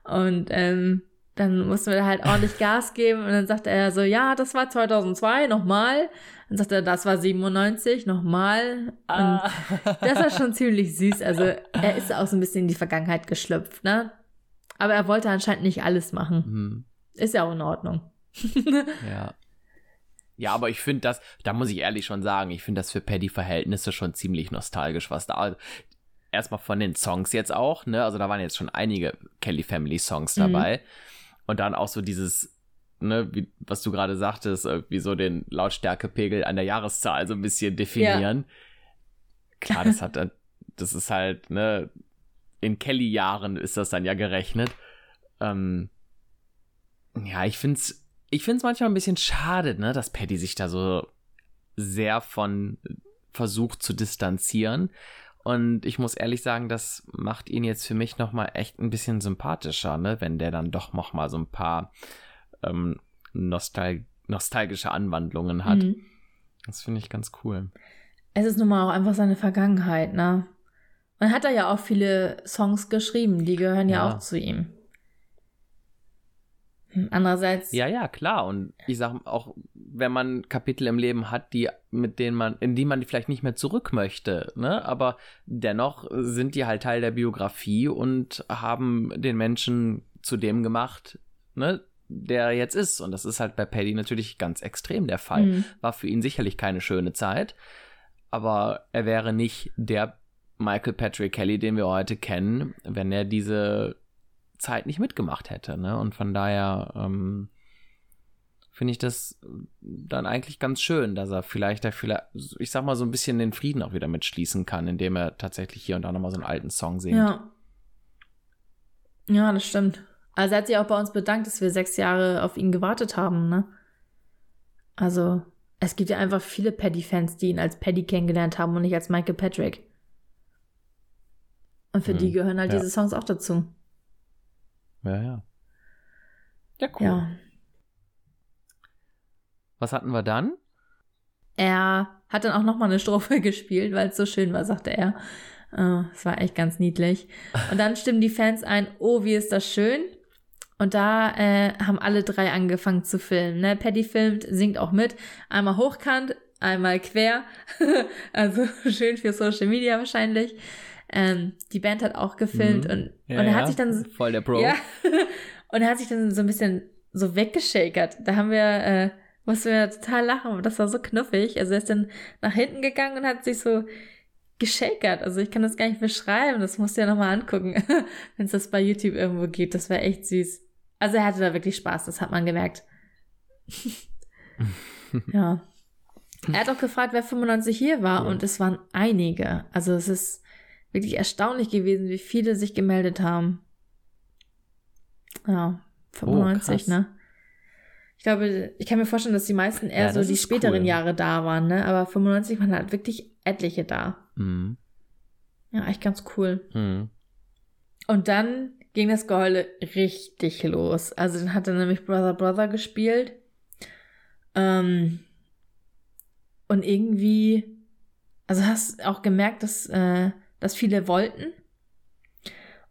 Und ähm, dann mussten wir halt ordentlich Gas geben. Und dann sagte er so, ja, das war 2002, nochmal. Dann sagte er, das war 97, nochmal. Ah. Und das war schon ziemlich süß. Also er ist auch so ein bisschen in die Vergangenheit geschlüpft, ne? Aber er wollte anscheinend nicht alles machen. Mhm. Ist ja auch in Ordnung. ja. Ja, aber ich finde das, da muss ich ehrlich schon sagen, ich finde das für Paddy-Verhältnisse schon ziemlich nostalgisch, was da. Also, erstmal von den Songs jetzt auch, ne? Also da waren jetzt schon einige Kelly Family Songs dabei. Mhm. Und dann auch so dieses, ne, wie, was du gerade sagtest, irgendwie so den Lautstärkepegel an der Jahreszahl so ein bisschen definieren. Ja. Klar, das hat das ist halt, ne, in Kelly-Jahren ist das dann ja gerechnet. Ähm, ja, ich find's ich finde es manchmal ein bisschen schade, ne, dass Paddy sich da so sehr von versucht zu distanzieren. Und ich muss ehrlich sagen, das macht ihn jetzt für mich nochmal echt ein bisschen sympathischer, ne, wenn der dann doch nochmal so ein paar ähm, Nostal nostalgische Anwandlungen hat. Mhm. Das finde ich ganz cool. Es ist nun mal auch einfach seine Vergangenheit, ne? Man hat da ja auch viele Songs geschrieben, die gehören ja, ja auch zu ihm. Andererseits. Ja, ja, klar. Und ich sage auch, wenn man Kapitel im Leben hat, die, mit denen man, in die man vielleicht nicht mehr zurück möchte, ne? Aber dennoch sind die halt Teil der Biografie und haben den Menschen zu dem gemacht, ne? Der jetzt ist. Und das ist halt bei Paddy natürlich ganz extrem der Fall. Mhm. War für ihn sicherlich keine schöne Zeit. Aber er wäre nicht der Michael Patrick Kelly, den wir heute kennen, wenn er diese Zeit nicht mitgemacht hätte. Ne? Und von daher ähm, finde ich das dann eigentlich ganz schön, dass er vielleicht, vielleicht, ich sag mal, so ein bisschen den Frieden auch wieder mitschließen kann, indem er tatsächlich hier und da nochmal so einen alten Song singt. Ja. Ja, das stimmt. Also er hat sich auch bei uns bedankt, dass wir sechs Jahre auf ihn gewartet haben, ne? Also, es gibt ja einfach viele Paddy-Fans, die ihn als Paddy kennengelernt haben und nicht als Michael Patrick. Und für hm, die gehören halt ja. diese Songs auch dazu. Ja, ja. Ja, cool. Ja. Was hatten wir dann? Er hat dann auch nochmal eine Strophe gespielt, weil es so schön war, sagte er. Oh, es war echt ganz niedlich. Und dann stimmen die Fans ein, oh, wie ist das schön. Und da äh, haben alle drei angefangen zu filmen. Ne? Paddy filmt, singt auch mit. Einmal hochkant, einmal quer. also schön für Social Media wahrscheinlich. Ähm, die Band hat auch gefilmt mhm. und, ja, und er hat sich dann voll der Pro. Ja, und er hat sich dann so ein bisschen so weggeschakert. Da haben wir äh, mussten wir total lachen, das war so knuffig. Also er ist dann nach hinten gegangen und hat sich so geschakert. Also ich kann das gar nicht beschreiben, das musst du ja nochmal angucken, wenn es das bei YouTube irgendwo gibt. Das war echt süß. Also er hatte da wirklich Spaß, das hat man gemerkt. ja. Er hat auch gefragt, wer 95 hier war cool. und es waren einige. Also es ist wirklich erstaunlich gewesen, wie viele sich gemeldet haben. Ja, 95, oh, ne? Ich glaube, ich kann mir vorstellen, dass die meisten eher ja, so die späteren cool. Jahre da waren, ne? Aber 95 waren halt wirklich etliche da. Mhm. Ja, echt ganz cool. Mhm. Und dann ging das Geheule richtig los. Also dann hat er nämlich Brother Brother gespielt. Ähm, und irgendwie, also hast auch gemerkt, dass äh, das viele wollten.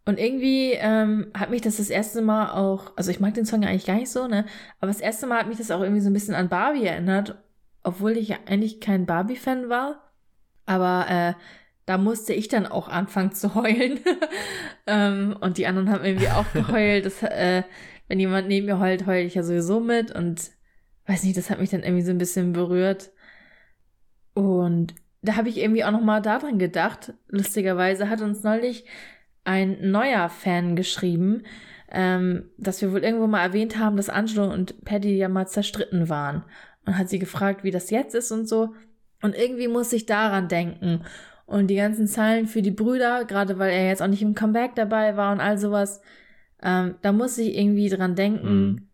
Und irgendwie ähm, hat mich das das erste Mal auch, also ich mag den Song ja eigentlich gar nicht so, ne? Aber das erste Mal hat mich das auch irgendwie so ein bisschen an Barbie erinnert, obwohl ich ja eigentlich kein Barbie-Fan war. Aber äh, da musste ich dann auch anfangen zu heulen. ähm, und die anderen haben irgendwie auch geheult. Das, äh, wenn jemand neben mir heult, heule ich ja sowieso mit. Und weiß nicht, das hat mich dann irgendwie so ein bisschen berührt. Und da habe ich irgendwie auch noch mal daran gedacht. Lustigerweise hat uns neulich ein neuer Fan geschrieben, ähm, dass wir wohl irgendwo mal erwähnt haben, dass Angelo und Paddy ja mal zerstritten waren. Und hat sie gefragt, wie das jetzt ist und so. Und irgendwie muss ich daran denken. Und die ganzen Zeilen für die Brüder, gerade weil er jetzt auch nicht im Comeback dabei war und all sowas, ähm, da muss ich irgendwie dran denken, mhm.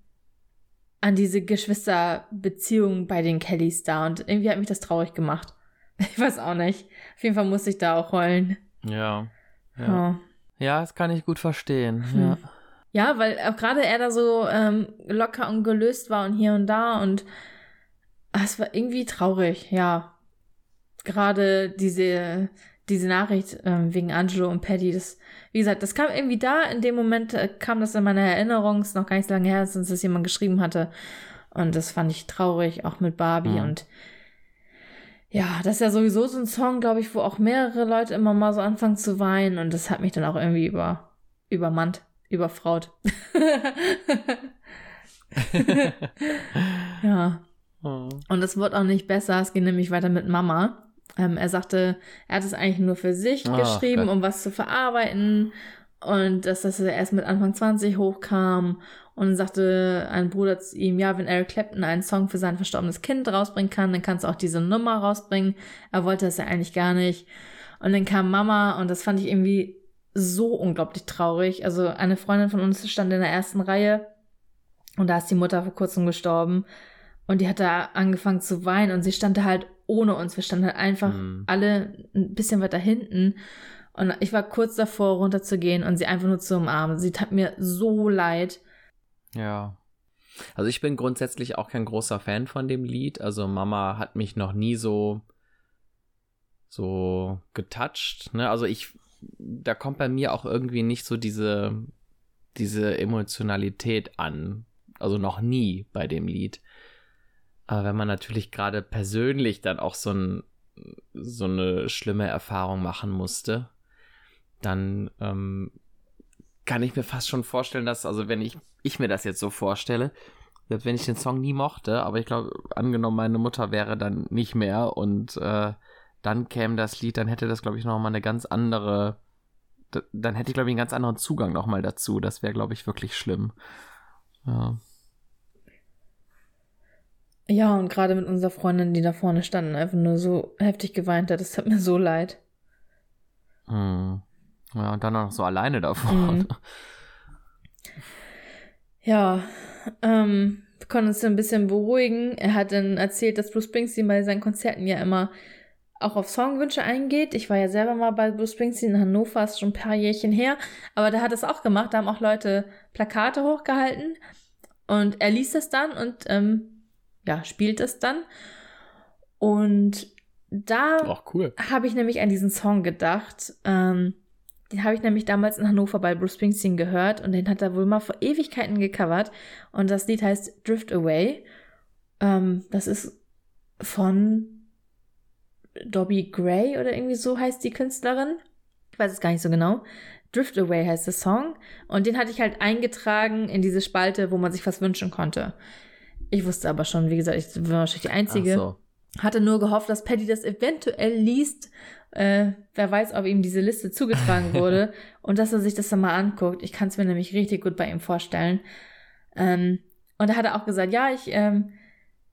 an diese Geschwisterbeziehung bei den Kellys da und irgendwie hat mich das traurig gemacht. Ich weiß auch nicht. Auf jeden Fall musste ich da auch heulen. Ja. Ja, Ja, ja das kann ich gut verstehen. Hm. Ja. ja weil auch gerade er da so ähm, locker und gelöst war und hier und da und ah, es war irgendwie traurig, ja. Gerade diese, diese Nachricht ähm, wegen Angelo und Paddy, das, wie gesagt, das kam irgendwie da, in dem Moment äh, kam das in meiner Erinnerung, ist noch gar nicht so lange her, since das jemand geschrieben hatte. Und das fand ich traurig, auch mit Barbie Mhm. und ja, das ist ja sowieso so ein Song, glaube ich, wo auch mehrere Leute immer mal so anfangen zu weinen und das hat mich dann auch irgendwie über, übermannt, überfraut. ja. Oh. Und es wird auch nicht besser. Es geht nämlich weiter mit Mama. Ähm, er sagte, er hat es eigentlich nur für sich Ach geschrieben, Gott. um was zu verarbeiten. Und dass das erst mit Anfang 20 hochkam. Und dann sagte ein Bruder zu ihm, ja, wenn Eric Clapton einen Song für sein verstorbenes Kind rausbringen kann, dann kannst du auch diese Nummer rausbringen. Er wollte das ja eigentlich gar nicht. Und dann kam Mama und das fand ich irgendwie so unglaublich traurig. Also eine Freundin von uns stand in der ersten Reihe und da ist die Mutter vor kurzem gestorben. Und die hat da angefangen zu weinen und sie stand da halt ohne uns. Wir standen halt einfach Hm. alle ein bisschen weiter hinten. Und ich war kurz davor, runterzugehen und sie einfach nur zu umarmen. Sie tat mir so leid. Ja. Also ich bin grundsätzlich auch kein großer Fan von dem Lied. Also Mama hat mich noch nie so so getoucht. Ne? Also ich, da kommt bei mir auch irgendwie nicht so diese diese Emotionalität an. Also noch nie bei dem Lied. Aber wenn man natürlich gerade persönlich dann auch so ein so eine schlimme Erfahrung machen musste, dann ähm, kann ich mir fast schon vorstellen, dass, also wenn ich, ich mir das jetzt so vorstelle, selbst wenn ich den Song nie mochte, aber ich glaube, angenommen, meine Mutter wäre dann nicht mehr und äh, dann käme das Lied, dann hätte das, glaube ich, nochmal eine ganz andere, dann hätte ich, glaube ich, einen ganz anderen Zugang nochmal dazu. Das wäre, glaube ich, wirklich schlimm. Ja. Ja, und gerade mit unserer Freundin, die da vorne stand und einfach nur so heftig geweint hat, das hat mir so leid. Hm. Ja, und dann auch noch so alleine davor. Mhm. Ja, ähm, wir konnten uns ein bisschen beruhigen. Er hat dann erzählt, dass Bruce Springsteen bei seinen Konzerten ja immer auch auf Songwünsche eingeht. Ich war ja selber mal bei Bruce Springsteen in Hannover, ist schon ein paar Jährchen her, aber der hat das auch gemacht. Da haben auch Leute Plakate hochgehalten und er liest das dann und ähm, ja, spielt es dann. Und da cool. habe ich nämlich an diesen Song gedacht. Ähm, den habe ich nämlich damals in Hannover bei Bruce Springsteen gehört und den hat er wohl mal vor Ewigkeiten gecovert. Und das Lied heißt Drift Away. Ähm, das ist von Dobby Gray oder irgendwie so heißt die Künstlerin. Ich weiß es gar nicht so genau. Drift Away heißt der Song. Und den hatte ich halt eingetragen in diese Spalte, wo man sich was wünschen konnte. Ich wusste aber schon, wie gesagt, ich war wahrscheinlich die Einzige. So. Hatte nur gehofft, dass Paddy das eventuell liest. Äh, wer weiß, ob ihm diese Liste zugetragen wurde und dass er sich das dann mal anguckt. Ich kann es mir nämlich richtig gut bei ihm vorstellen. Ähm, und da hat er auch gesagt, ja, ich ähm,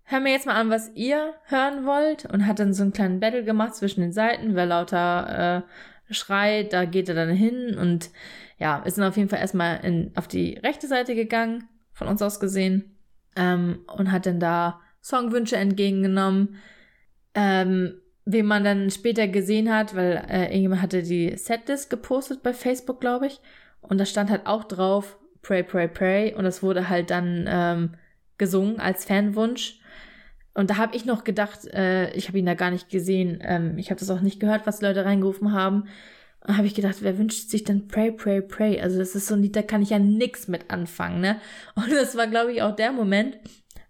hör mir jetzt mal an, was ihr hören wollt und hat dann so einen kleinen Battle gemacht zwischen den Seiten. Wer lauter äh, schreit, da geht er dann hin und ja, ist dann auf jeden Fall erstmal in, auf die rechte Seite gegangen, von uns aus gesehen, ähm, und hat dann da Songwünsche entgegengenommen. Ähm, wen man dann später gesehen hat, weil äh, irgendjemand hatte die Setlist gepostet bei Facebook, glaube ich. Und da stand halt auch drauf, Pray, Pray, Pray. Und das wurde halt dann ähm, gesungen als Fanwunsch. Und da habe ich noch gedacht, äh, ich habe ihn da gar nicht gesehen. Ähm, ich habe das auch nicht gehört, was Leute reingerufen haben. Und habe ich gedacht, wer wünscht sich denn Pray, Pray, Pray? Also das ist so ein Lied, da kann ich ja nix mit anfangen, ne? Und das war, glaube ich, auch der Moment,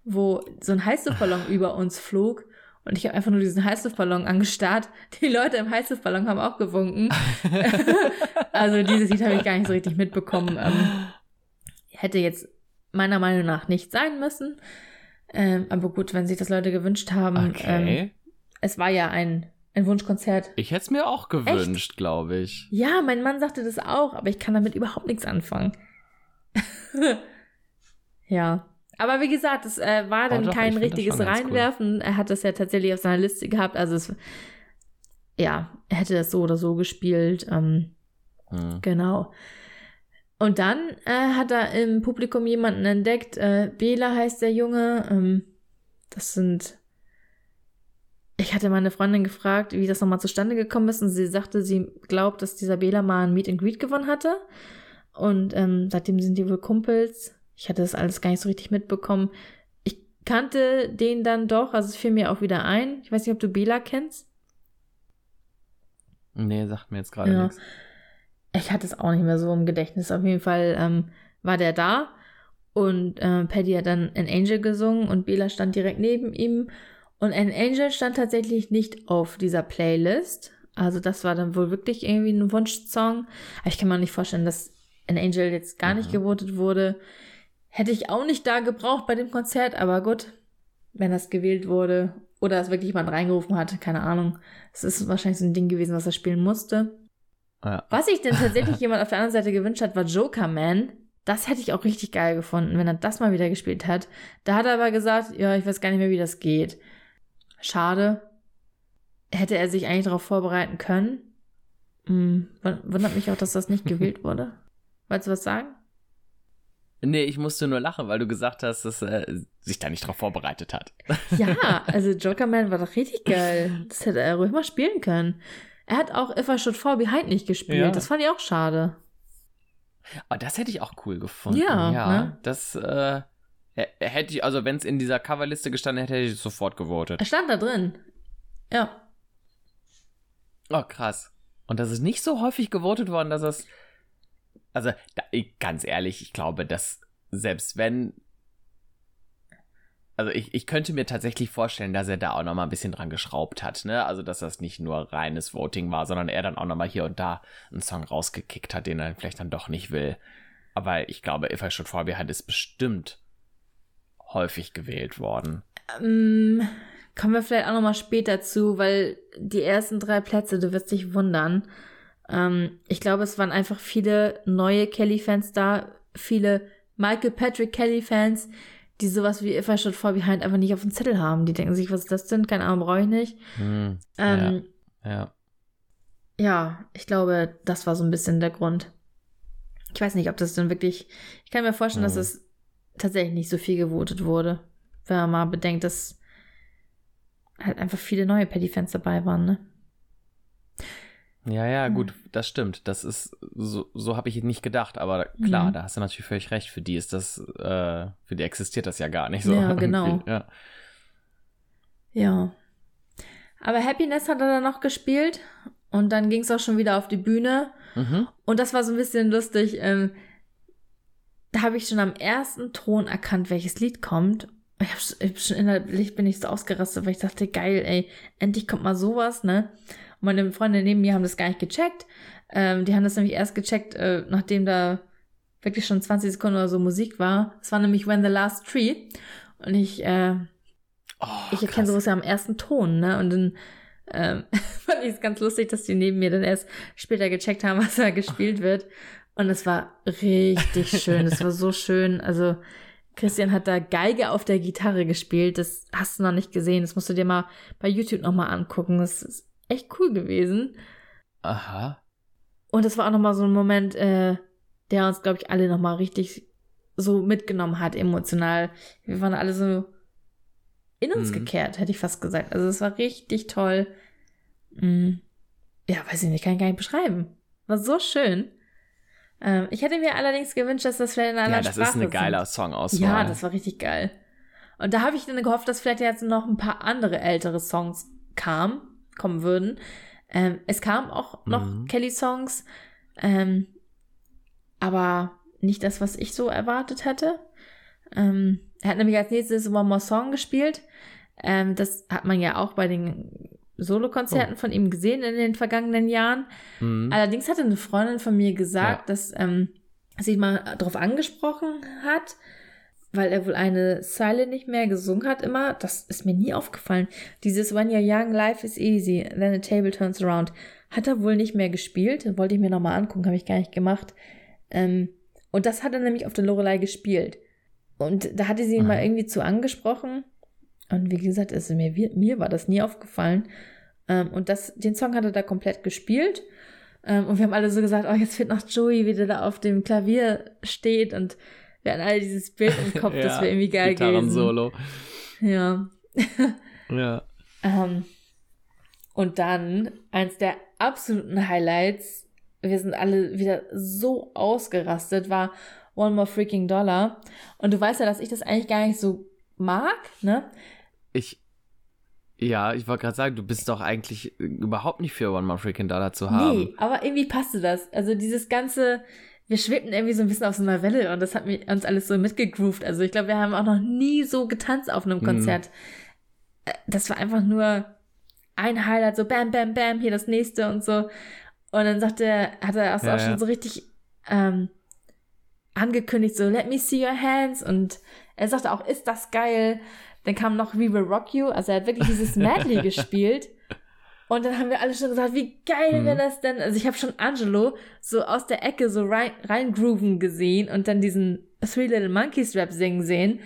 wo so ein Heißluftballon über uns flog und ich habe einfach nur diesen Heißluftballon angestarrt. Die Leute im Heißluftballon haben auch gewunken. also dieses Lied habe ich gar nicht so richtig mitbekommen. Ähm, hätte jetzt meiner Meinung nach nicht sein müssen. Ähm, aber gut, wenn sich das Leute gewünscht haben. Okay. Ähm, es war ja ein, ein Wunschkonzert. ich hätte es mir auch gewünscht, glaube ich. Ja, mein Mann sagte das auch, aber ich kann damit überhaupt nichts anfangen. ja. Aber wie gesagt, es äh, war dann Oh, doch, kein richtiges ganz cool. Reinwerfen. Er hat das ja tatsächlich auf seiner Liste gehabt. Also es, ja, er hätte das so oder so gespielt. Ähm, Hm. genau. Und dann äh, hat er im Publikum jemanden entdeckt. Äh, Bela heißt der Junge. Ähm, das sind. Ich hatte meine Freundin gefragt, wie das nochmal zustande gekommen ist. Und sie sagte, sie glaubt, dass dieser Bela mal ein Meet and Greet gewonnen hatte. Und ähm, seitdem sind die wohl Kumpels. Ich hatte das alles gar nicht so richtig mitbekommen. Ich kannte den dann doch, also es fiel mir auch wieder ein. Ich weiß nicht, ob du Bela kennst. Nee, sagt mir jetzt gerade ja. nichts. Ich hatte es auch nicht mehr so im Gedächtnis. Auf jeden Fall ähm, war der da und äh, Paddy hat dann An Angel gesungen und Bela stand direkt neben ihm. Und An Angel stand tatsächlich nicht auf dieser Playlist. Also das war dann wohl wirklich irgendwie ein Wunschsong. Aber ich kann mir auch nicht vorstellen, dass An Angel jetzt gar nicht mhm. gewotet wurde. Hätte ich auch nicht da gebraucht bei dem Konzert, aber gut, wenn das gewählt wurde oder es wirklich jemand reingerufen hat, keine Ahnung. Es ist wahrscheinlich so ein Ding gewesen, was er spielen musste. Ja. Was sich denn tatsächlich jemand auf der anderen Seite gewünscht hat, war Joker Man. Das hätte ich auch richtig geil gefunden, wenn er das mal wieder gespielt hat. Da hat er aber gesagt, ja, ich weiß gar nicht mehr, wie das geht. Schade. Hätte er sich eigentlich darauf vorbereiten können? Hm, wundert mich auch, dass das nicht gewählt wurde. Wolltest du was sagen? Nee, ich musste nur lachen, weil du gesagt hast, dass er sich da nicht darauf vorbereitet hat. Ja, also Jokerman war doch richtig geil. Das hätte er ruhig mal spielen können. Er hat auch If I Should Fall Behind nicht gespielt. Ja. Das fand ich auch schade. Aber das hätte ich auch cool gefunden. Ja, ja ne? das äh, hätte ich, also wenn es in dieser Coverliste gestanden hätte, hätte ich sofort gewotet. Er stand da drin. Ja. Oh, krass. Und das ist nicht so häufig gewotet worden, dass es also da, ganz ehrlich, ich glaube, dass selbst wenn also ich, ich könnte mir tatsächlich vorstellen, dass er da auch noch mal ein bisschen dran geschraubt hat, ne? Also dass das nicht nur reines Voting war, sondern er dann auch noch mal hier und da einen Song rausgekickt hat, den er vielleicht dann doch nicht will. Aber ich glaube, If I Should Fall Behind ist bestimmt häufig gewählt worden. Ähm, kommen wir vielleicht auch noch mal später zu, weil die ersten drei Plätze, du wirst dich wundern, ähm, ich glaube, es waren einfach viele neue Kelly-Fans da, viele Michael Patrick Kelly-Fans, die sowas wie If I Should Fall Behind einfach nicht auf dem Zettel haben. Die denken sich, was ist das denn? Keine Ahnung, brauche ich nicht. Hm, ähm, ja, ja. ja, ich glaube, das war so ein bisschen der Grund. Ich weiß nicht, ob das denn wirklich. Ich kann mir vorstellen, hm. dass es tatsächlich nicht so viel gewotet wurde. Wenn man mal bedenkt, dass halt einfach viele neue Paddy-Fans dabei waren, ne? Ja, ja, gut, das stimmt. Das ist, so, so habe ich nicht gedacht, aber klar, mhm. da hast du natürlich völlig recht. Für die ist das, äh, für die existiert das ja gar nicht so. Ja, genau. ja. ja. Aber Happiness hat er dann noch gespielt und dann ging es auch schon wieder auf die Bühne. Mhm. Und das war so ein bisschen lustig. Ähm, da habe ich schon am ersten Ton erkannt, welches Lied kommt. Ich hab, ich hab schon innerlich bin ich so ausgerastet, weil ich dachte, geil, ey, endlich kommt mal sowas, ne? meine Freunde neben mir haben das gar nicht gecheckt. Ähm, die haben das nämlich erst gecheckt, äh, nachdem da wirklich schon 20 Sekunden oder so Musik war. Es war nämlich When the Last Tree. Und ich, äh, oh, ich erkenne sowas ja am ersten Ton, ne? Und dann ähm, fand ich es ganz lustig, dass die neben mir dann erst später gecheckt haben, was da gespielt wird. Und es war richtig schön. Es war so schön. Also Christian hat da Geige auf der Gitarre gespielt. Das hast du noch nicht gesehen. Das musst du dir mal bei YouTube nochmal angucken. Das ist echt cool gewesen. Aha. Und das war auch nochmal so ein Moment, äh, der uns, glaube ich, alle nochmal richtig so mitgenommen hat, emotional. Wir waren alle so in uns mhm. gekehrt, hätte ich fast gesagt. Also es war richtig toll. Mhm. Ja, weiß ich nicht, kann ich gar nicht beschreiben. War so schön. Ähm, ich hätte mir allerdings gewünscht, dass das vielleicht in einer anderen Sprache Ja, das ist eine geile Songauswahl. Ja, das war richtig geil. Und da habe ich dann gehofft, dass vielleicht jetzt noch ein paar andere ältere Songs kamen kommen würden. Ähm, es kamen auch noch mhm. Kelly-Songs, ähm, aber nicht das, was ich so erwartet hätte. Ähm, er hat nämlich als nächstes One More Song gespielt. Ähm, das hat man ja auch bei den Solokonzerten oh. von ihm gesehen in den vergangenen Jahren. Mhm. Allerdings hatte eine Freundin von mir gesagt, ja. dass ähm, sie mal darauf angesprochen hat, weil er wohl eine Zeile nicht mehr gesungen hat immer. Das ist mir nie aufgefallen. Dieses When you're young, life is easy, then the table turns around. Hat er wohl nicht mehr gespielt. Wollte ich mir nochmal angucken, habe ich gar nicht gemacht. Ähm, und das hat er nämlich auf der Lorelei gespielt. Und da hatte sie ihn mhm. mal irgendwie zu angesprochen. Und wie gesagt, also mir, mir war das nie aufgefallen. Ähm, und das, den Song hat er da komplett gespielt. Ähm, und wir haben alle so gesagt, oh, jetzt fehlt noch Joey, wie der da auf dem Klavier steht und wir hatten alle dieses Bild im Kopf, ja, das wäre irgendwie geil gewesen. Solo. Ja. ja. Ähm, und dann, eins der absoluten Highlights, wir sind alle wieder so ausgerastet, war One More Freaking Dollar. Und du weißt ja, dass ich das eigentlich gar nicht so mag, ne? Ich, ja, ich wollte gerade sagen, du bist doch eigentlich überhaupt nicht für One More Freaking Dollar zu haben. Nee, aber irgendwie passte das. Also dieses ganze, wir schwebten irgendwie so ein bisschen auf so einer Welle und das hat mich, uns alles so mitgegroovt. Also ich glaube, wir haben auch noch nie so getanzt auf einem mhm. Konzert. Mhm. Das war einfach nur ein Highlight, so bam, bam, bam, hier das nächste und so. Und dann sagte er, hat er auch, ja, auch schon so richtig ähm, angekündigt, so let me see your hands. Und er sagte auch, ist das geil? Dann kam noch We Will Rock You. Also er hat wirklich dieses Medley gespielt. Und dann haben wir alle schon gesagt, wie geil mhm. wäre das denn? Also ich habe schon Angelo so aus der Ecke so rein, reingrooven gesehen und dann diesen Three Little Monkeys Rap singen sehen.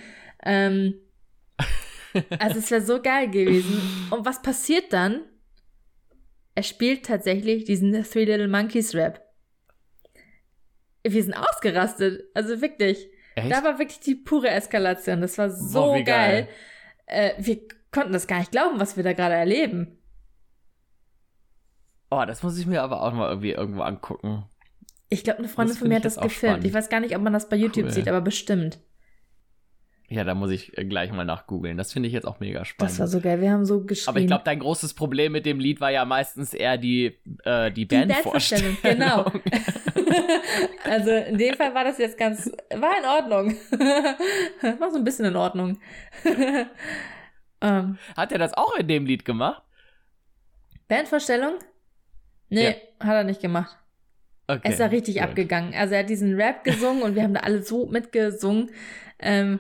Ähm, also es wäre so geil gewesen. Und was passiert dann? Er spielt tatsächlich diesen Three Little Monkeys Rap. Wir sind ausgerastet. Also wirklich. Echt? Da war wirklich die pure Eskalation. Das war so Boah, geil. geil. Äh, wir konnten das gar nicht glauben, was wir da gerade erleben. Oh, das muss ich mir aber auch mal irgendwie irgendwo angucken. Ich glaube, eine Freundin von mir hat das gefilmt. Spannend. Ich weiß gar nicht, ob man das bei YouTube cool. sieht, aber bestimmt. Ja, da muss ich äh, gleich mal nachgoogeln. Das finde ich jetzt auch mega spannend. Das war so geil. Wir haben so geschrieben. Aber ich glaube, dein großes Problem mit dem Lied war ja meistens eher die, äh, die, die Bandvorstellung. Genau. also in dem Fall war das jetzt ganz, war in Ordnung. war so ein bisschen in Ordnung. um, ähm. Hat er das auch in dem Lied gemacht? Bandvorstellung? Nee, ja. hat er nicht gemacht. Okay, es ist da richtig gut. abgegangen. Also er hat diesen Rap gesungen und wir haben da alle so mitgesungen. Ähm,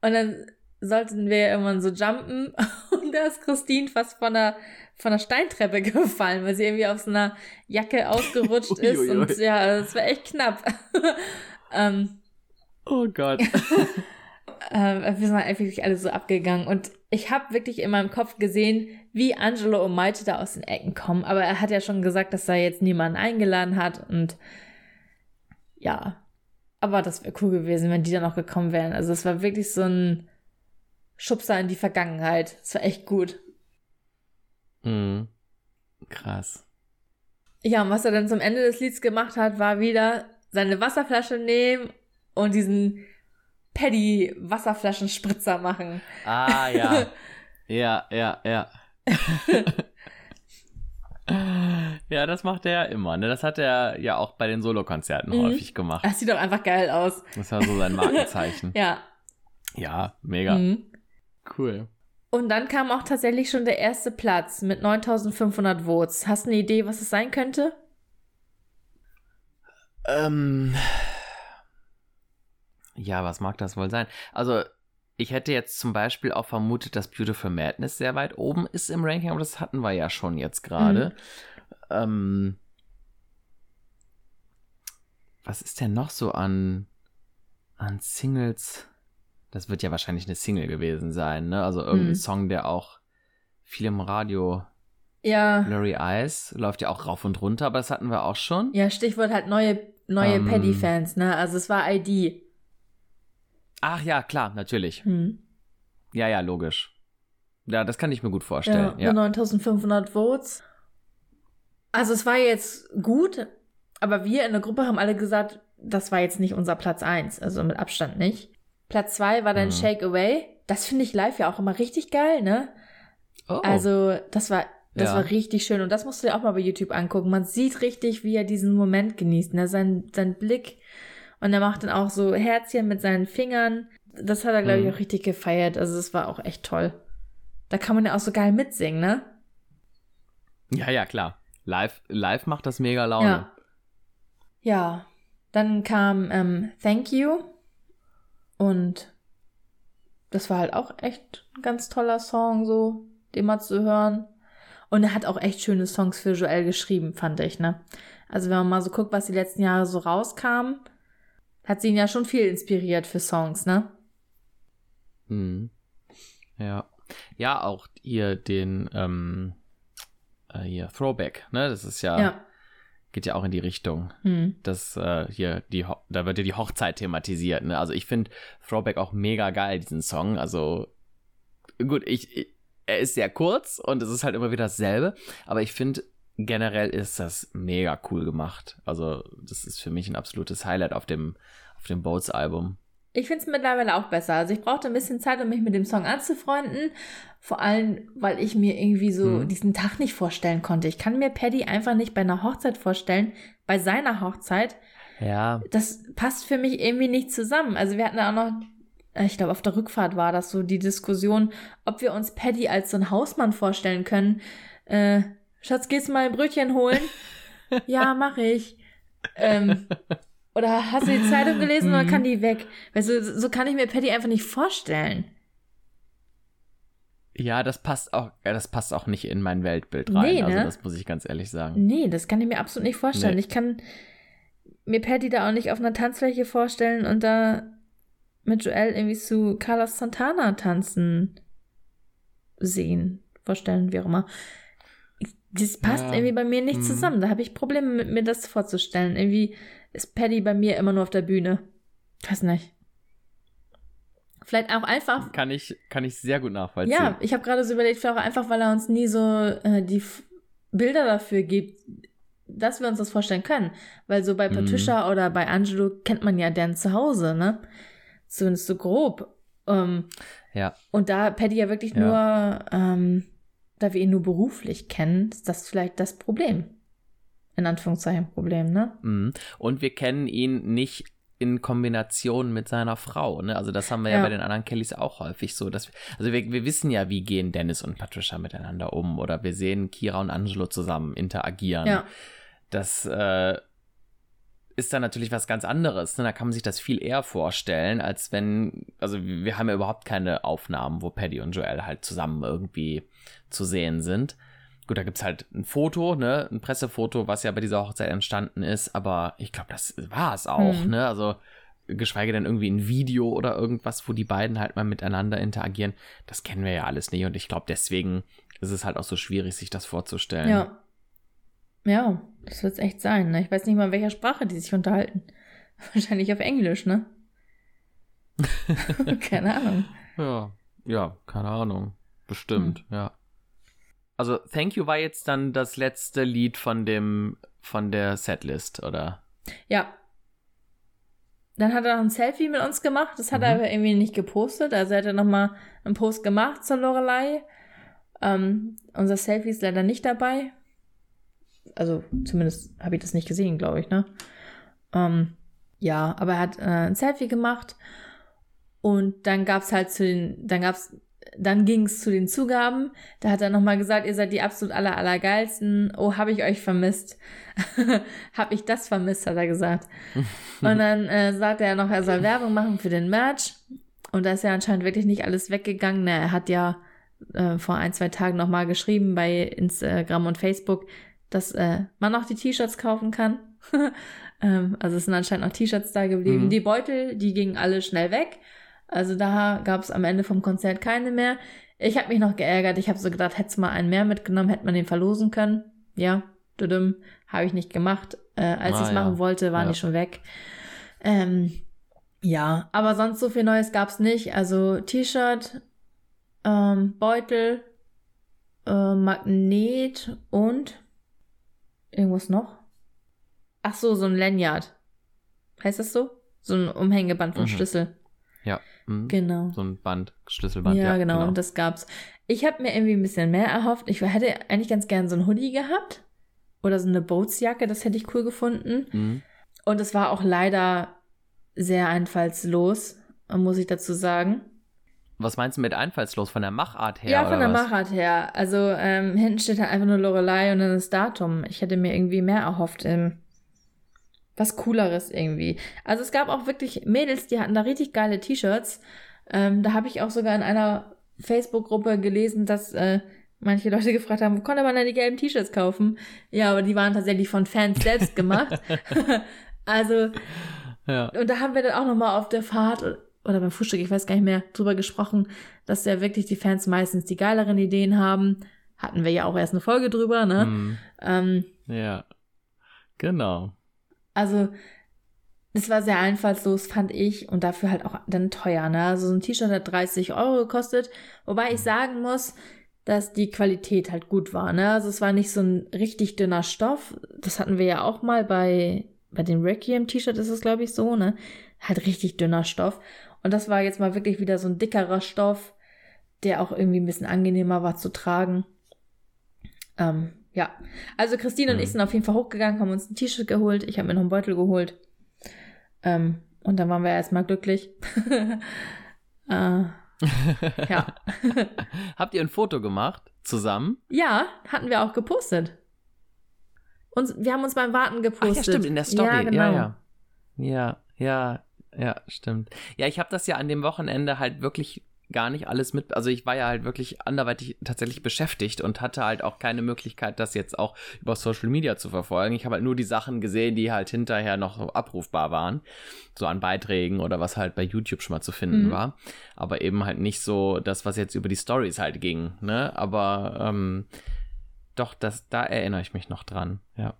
und dann sollten wir irgendwann so jumpen. Und da ist Christine fast von der, von der Steintreppe gefallen, weil sie irgendwie auf so einer Jacke ausgerutscht ist. und ja, es war echt knapp. ähm, oh Gott. ähm, wir sind halt wirklich alle so abgegangen. Und ich habe wirklich in meinem Kopf gesehen, wie Angelo und Maite da aus den Ecken kommen, aber er hat ja schon gesagt, dass er jetzt niemanden eingeladen hat. Und ja, aber das wäre cool gewesen, wenn die dann noch gekommen wären. Also es war wirklich so ein Schubser in die Vergangenheit. Es war echt gut. Mhm. Krass. Ja, und was er dann zum Ende des Lieds gemacht hat, war wieder seine Wasserflasche nehmen und diesen Paddy Wasserflaschenspritzer machen. Ah, ja. ja, ja, ja. Ja, das macht er ja immer. Ne? Das hat er ja auch bei den Solokonzerten mhm. häufig gemacht. Das sieht doch einfach geil aus. Das war so sein Markenzeichen. ja. Ja, mega. Mhm. Cool. Und dann kam auch tatsächlich schon der erste Platz mit 9500 Votes. Hast du eine Idee, was es sein könnte? Ähm. Ja, was mag das wohl sein? Also, ich hätte jetzt zum Beispiel auch vermutet, dass Beautiful Madness sehr weit oben ist im Ranking, aber das hatten wir ja schon jetzt gerade. Mhm. Ähm, was ist denn noch so an, an Singles? Das wird ja wahrscheinlich eine Single gewesen sein, ne? Also irgendein mhm. Song, der auch viel im Radio. Ja. Blurry Eyes läuft ja auch rauf und runter, aber das hatten wir auch schon. Ja, Stichwort halt neue, neue ähm, Paddy-Fans, ne? Also es war ID. Ach ja, klar, natürlich. Hm. Ja, ja, logisch. Ja, das kann ich mir gut vorstellen. Ja, ja. 9500 Votes. Also es war jetzt gut, aber wir in der Gruppe haben alle gesagt, das war jetzt nicht unser Platz 1, also mit Abstand nicht. Platz 2 war dann mhm. Shake Away. Das finde ich live ja auch immer richtig geil, ne? Oh. Also, das war das ja. war richtig schön und das musst du dir auch mal bei YouTube angucken. Man sieht richtig, wie er diesen Moment genießt, ne? Sein sein Blick und er macht dann auch so Herzchen mit seinen Fingern. Das hat er, glaube ich, mhm. auch richtig gefeiert. Also es war auch echt toll. Da kann man ja auch so geil mitsingen, ne? Ja, ja, klar. Live, live macht das mega Laune. Ja. ja. Dann kam ähm, Thank You. Und das war halt auch echt ein ganz toller Song, so, den mal zu hören. Und er hat auch echt schöne Songs für Joel geschrieben, fand ich, ne? Also wenn man mal so guckt, was die letzten Jahre so rauskam, hat sie ihn ja schon viel inspiriert für Songs, ne? Hm. Ja. Ja, auch hier den, ähm, äh, hier Throwback, ne? Das ist ja, ja. geht ja auch in die Richtung. Hm. Das äh, hier, die, Ho- da wird ja die Hochzeit thematisiert. Ne? Also ich finde Throwback auch mega geil, diesen Song. Also gut, ich, ich, er ist sehr kurz und es ist halt immer wieder dasselbe, aber ich finde generell ist das mega cool gemacht. Also das ist für mich ein absolutes Highlight auf dem, auf dem Boats-Album. Ich finde es mittlerweile auch besser. Also ich brauchte ein bisschen Zeit, um mich mit dem Song anzufreunden. Vor allem, weil ich mir irgendwie so Mhm. diesen Tag nicht vorstellen konnte. Ich kann mir Paddy einfach nicht bei einer Hochzeit vorstellen. Bei seiner Hochzeit. Ja, Das passt für mich irgendwie nicht zusammen. Also wir hatten auch noch, ich glaube auf der Rückfahrt war das so die Diskussion, ob wir uns Paddy als so einen Hausmann vorstellen können. Äh, Schatz, gehst du mal ein Brötchen holen? ja, mach ich. Ähm, oder hast du die Zeitung gelesen oder Mhm. kann die weg? Weißt du, so kann ich mir Paddy einfach nicht vorstellen. ja, das passt auch, das passt auch nicht in mein Weltbild rein. Nee, Also ne? das muss ich ganz ehrlich sagen. Nee, das kann ich mir absolut nicht vorstellen. Nee. Ich kann mir Paddy da auch nicht auf einer Tanzfläche vorstellen und da mit Joel irgendwie zu Carlos Santana tanzen sehen, vorstellen, wie auch immer. Das passt Ja, irgendwie bei mir nicht mhm. zusammen. Da habe ich Probleme mit mir das vorzustellen. Irgendwie ist Paddy bei mir immer nur auf der Bühne. Weiß nicht. Vielleicht auch einfach, Kann ich, kann ich sehr gut nachvollziehen. ja, ich habe gerade so überlegt, vielleicht auch einfach, weil er uns nie so äh, die F Bilder dafür gibt, dass wir uns das vorstellen können. Weil so bei Mhm. Patricia oder bei Angelo kennt man ja deren Zuhause, ne? Zumindest so grob. Ähm, Ja. und da Paddy ja wirklich Ja. nur, ähm, da wir ihn nur beruflich kennen, ist das vielleicht das Problem. In Anführungszeichen Problem, ne? Mhm. Und wir kennen ihn nicht in Kombination mit seiner Frau. Ne? Also das haben wir ja. Ja. bei den anderen Kellys auch häufig so. Dass wir, also wir, wir wissen ja, wie gehen Dennis und Patricia miteinander um. Oder wir sehen Kira und Angelo zusammen interagieren. Ja. Das äh, ist dann natürlich was ganz anderes. Ne? Da kann man sich das viel eher vorstellen, als wenn, also wir haben ja überhaupt keine Aufnahmen, wo Paddy und Joel halt zusammen irgendwie zu sehen sind. Gut, da gibt's halt ein Foto, ne, ein Pressefoto, was ja bei dieser Hochzeit entstanden ist, aber ich glaube, das war es auch, Mhm. ne? Also geschweige denn irgendwie ein Video oder irgendwas, wo die beiden halt mal miteinander interagieren. Das kennen wir ja alles nicht und ich glaube, deswegen ist es halt auch so schwierig, sich das vorzustellen. Ja. Ja, das wird's echt sein. Ne? Ich weiß nicht mal, in welcher Sprache die sich unterhalten. Wahrscheinlich auf Englisch, ne? Keine Ahnung. Ja, ja, keine Ahnung. Bestimmt, Hm. ja. Also Thank You war jetzt dann das letzte Lied von dem von der Setlist, oder? Ja. Dann hat er noch ein Selfie mit uns gemacht. Das hat er Mhm. aber irgendwie nicht gepostet. Also er hat noch mal einen Post gemacht zur Lorelei. Ähm, unser Selfie ist leider nicht dabei. Also zumindest habe ich das nicht gesehen, glaube ich, ne? Ähm, ja, aber er hat äh, ein Selfie gemacht. Und dann gab's halt zu den, dann gab's, dann ging's zu den Zugaben. Da hat er nochmal gesagt, ihr seid die absolut aller, allergeilsten. Oh, habe ich euch vermisst. hab ich das vermisst, hat er gesagt. Und dann äh, sagte er noch, er soll Werbung machen für den Merch. Und da ist ja anscheinend wirklich nicht alles weggegangen. Na, Er hat ja äh, vor ein, zwei Tagen nochmal geschrieben bei Instagram und Facebook, dass äh, man auch die T-Shirts kaufen kann. ähm, also es sind anscheinend noch T-Shirts da geblieben. Mhm. Die Beutel, die gingen alle schnell weg. Also da gab es am Ende vom Konzert keine mehr. Ich habe mich noch geärgert. Ich habe so gedacht, hätte mal einen mehr mitgenommen, hätte man den verlosen können. Ja, düdüm, habe ich nicht gemacht. Äh, als Ah, ich es ja. machen wollte, waren Ja. die schon weg. Ähm, ja, aber sonst so viel Neues gab's nicht. Also T-Shirt, ähm, Beutel, äh, Magnet und irgendwas noch. Ach so, so ein Lanyard. Heißt das so? So ein Umhängeband vom Mhm. Schlüssel. Ja. Mhm. Genau. So ein Band, Schlüsselband. ja, Ja, genau, Und das gab's. Ich habe mir irgendwie ein bisschen mehr erhofft. Ich hätte eigentlich ganz gern so ein Hoodie gehabt. Oder so eine Bootsjacke, das hätte ich cool gefunden. Mhm. Und es war auch leider sehr einfallslos, muss ich dazu sagen. Was meinst du mit einfallslos? Von der Machart her? Ja, von der was? Machart her. Also ähm, hinten steht halt einfach nur Lorelei und dann das Datum. Ich hätte mir irgendwie mehr erhofft. Ähm, was Cooleres irgendwie. Also es gab auch wirklich Mädels, die hatten da richtig geile T-Shirts. Ähm, da habe ich auch sogar in einer Facebook-Gruppe gelesen, dass äh, manche Leute gefragt haben, wo konnte man denn die gelben T-Shirts kaufen? Ja, aber die waren tatsächlich von Fans selbst gemacht. also Ja. und da haben wir dann auch nochmal auf der Fahrt oder beim Frühstück, ich weiß gar nicht mehr, drüber gesprochen, dass ja wirklich die Fans meistens die geileren Ideen haben. Hatten wir ja auch erst eine Folge drüber, ne? Mhm. Ähm, Ja. Genau. Also, es war sehr einfallslos, fand ich, und dafür halt auch dann teuer. Ne? Also so ein T-Shirt hat 30 Euro gekostet, wobei ich sagen muss, dass die Qualität halt gut war. Ne? Also es war nicht so ein richtig dünner Stoff. Das hatten wir ja auch mal bei, bei dem Requiem-T-Shirt ist es, glaube ich, so, ne? Halt richtig dünner Stoff. Und das war jetzt mal wirklich wieder so ein dickerer Stoff, der auch irgendwie ein bisschen angenehmer war zu tragen. Ähm, ja, also Christine mhm. und ich sind auf jeden Fall hochgegangen, haben uns ein T-Shirt geholt. Ich habe mir noch einen Beutel geholt. Ähm, und dann waren wir erstmal glücklich. äh, ja. Habt ihr ein Foto gemacht zusammen? Ja, hatten wir auch gepostet. Und wir haben uns beim Warten gepostet. Ach ja, stimmt, in der Story. Ja, genau. ja, ja. Ja, ja, ja, stimmt. Ja, ich habe das ja an dem Wochenende halt wirklich gar nicht alles mit. Also ich war ja halt wirklich anderweitig tatsächlich beschäftigt und hatte halt auch keine Möglichkeit, das jetzt auch über Social Media zu verfolgen. Ich habe halt nur die Sachen gesehen, die halt hinterher noch abrufbar waren. So an Beiträgen oder was halt bei YouTube schon mal zu finden mhm. war. Aber eben halt nicht so das, was jetzt über die Stories halt ging. Ne? Aber ähm, doch, das, da erinnere ich mich noch dran, ja.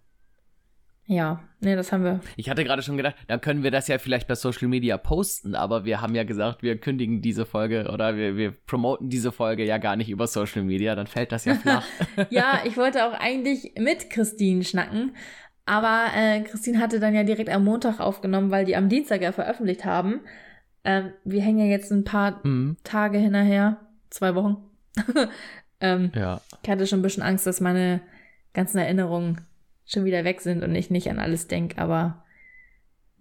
Ja, nee, das haben wir. Ich hatte gerade schon gedacht, dann können wir das ja vielleicht bei Social Media posten, aber wir haben ja gesagt, wir kündigen diese Folge oder wir, wir promoten diese Folge ja gar nicht über Social Media, dann fällt das ja flach. ja, ich wollte auch eigentlich mit Christine schnacken, aber äh, Christine hatte dann ja direkt am Montag aufgenommen, weil die am Dienstag ja veröffentlicht haben. Ähm, wir hängen ja jetzt ein paar mhm. Tage hinterher, zwei Wochen. ähm, ja. Ich hatte schon ein bisschen Angst, dass meine ganzen Erinnerungen schon wieder weg sind und ich nicht an alles denke, aber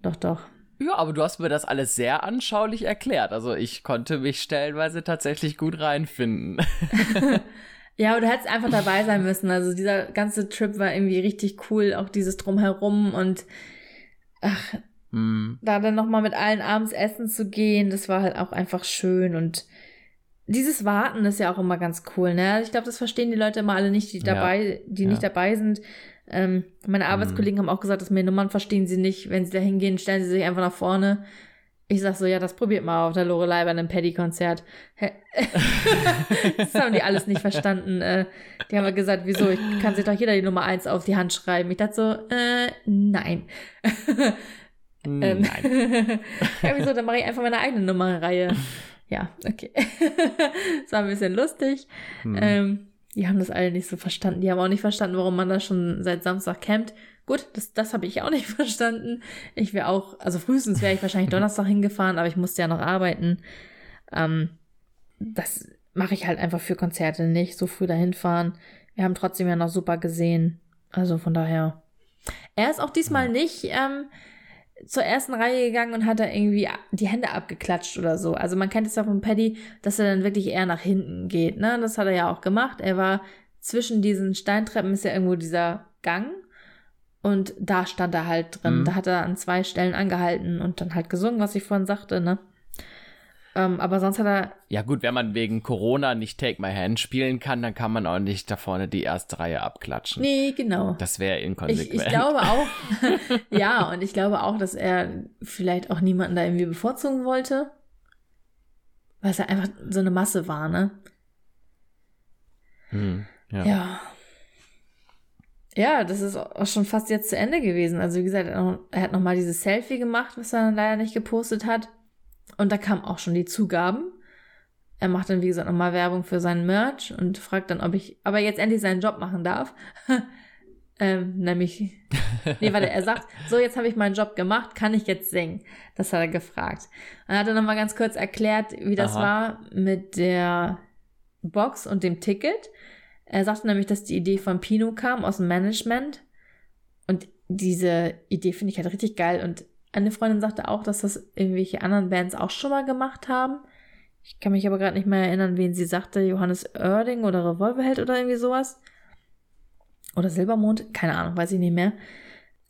doch, doch. Ja, aber du hast mir das alles sehr anschaulich erklärt. Also ich konnte mich stellenweise tatsächlich gut reinfinden. ja, aber du hättest einfach dabei sein müssen. Also dieser ganze Trip war irgendwie richtig cool, auch dieses Drumherum und ach, mm. da dann nochmal mit allen abends essen zu gehen, das war halt auch einfach schön und dieses Warten ist ja auch immer ganz cool, ne? Ich glaube, das verstehen die Leute immer alle nicht, die dabei, ja, die ja. nicht dabei sind. Ähm, meine mhm. Arbeitskollegen mhm. haben auch gesagt, dass mir Nummern verstehen sie nicht. Wenn sie da hingehen, stellen sie sich einfach nach vorne. Ich sag so, ja, das probiert mal auf der Lorelei bei einem Paddy-Konzert. das haben die alles nicht verstanden. Äh, die haben ja gesagt, wieso, ich kann sich doch jeder die Nummer eins auf die Hand schreiben. Ich dachte so, äh, nein. ähm, nein. ja, wieso, dann mache ich einfach meine eigene Nummerreihe. Ja, okay. das war ein bisschen lustig. Hm. Ähm, die haben das alle nicht so verstanden. Die haben auch nicht verstanden, warum man da schon seit Samstag campt. Gut, das, das habe ich auch nicht verstanden. Ich wäre auch, also frühestens wäre ich wahrscheinlich Donnerstag hingefahren, aber ich musste ja noch arbeiten. Ähm, das mache ich halt einfach für Konzerte nicht, so früh dahin fahren. Wir haben trotzdem ja noch super gesehen. Also von daher. Er ist auch diesmal nicht ähm, zur ersten Reihe gegangen und hat da irgendwie die Hände abgeklatscht oder so. Also man kennt es ja von Paddy, dass er dann wirklich eher nach hinten geht. Ne? Das hat er ja auch gemacht. Er war zwischen diesen Steintreppen ist ja irgendwo dieser Gang und da stand er halt drin. Mhm. Da hat er an zwei Stellen angehalten und dann halt gesungen, was ich vorhin sagte. Ne? Ähm, aber sonst hat er. Ja, gut, wenn man wegen Corona nicht Take My Hand spielen kann, dann kann man auch nicht da vorne die erste Reihe abklatschen. Nee, genau. Das wäre inkonsequent. Ich, ich glaube auch, ja, und ich glaube auch, dass er vielleicht auch niemanden da irgendwie bevorzugen wollte. Weil es ja einfach so eine Masse war, ne? Hm, ja. ja. Ja, das ist auch schon fast jetzt zu Ende gewesen. Also wie gesagt, er hat nochmal dieses Selfie gemacht, was er dann leider nicht gepostet hat. Und da kamen auch schon die Zugaben. Er macht dann, wie gesagt, nochmal Werbung für seinen Merch und fragt dann, ob ich aber jetzt endlich seinen Job machen darf. ähm, nämlich, nee, warte, er sagt, so, jetzt habe ich meinen Job gemacht, kann ich jetzt singen? Das hat er gefragt. Und er hat dann nochmal ganz kurz erklärt, wie das Aha. war mit der Box und dem Ticket. Er sagte nämlich, dass die Idee von Pino kam aus dem Management. Und diese Idee finde ich halt richtig geil und eine Freundin sagte auch, dass das irgendwelche anderen Bands auch schon mal gemacht haben. Ich kann mich aber gerade nicht mehr erinnern, wen sie sagte. Johannes Oerding oder Revolverheld oder irgendwie sowas. Oder Silbermond, keine Ahnung, weiß ich nicht mehr.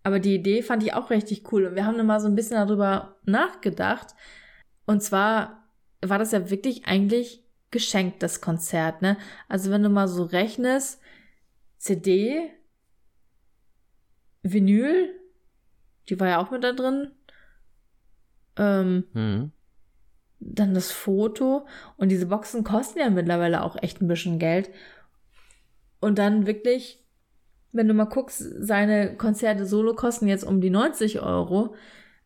Aber die Idee fand ich auch richtig cool. Und wir haben dann mal so ein bisschen darüber nachgedacht. Und zwar war das ja wirklich eigentlich geschenkt, das Konzert, ne? Also wenn du mal so rechnest, CD, Vinyl, die war ja auch mit da drin. Ähm, mhm. Dann das Foto. Und diese Boxen kosten ja mittlerweile auch echt ein bisschen Geld. Und dann wirklich wenn du mal guckst, seine Konzerte solo kosten jetzt um die 90 Euro.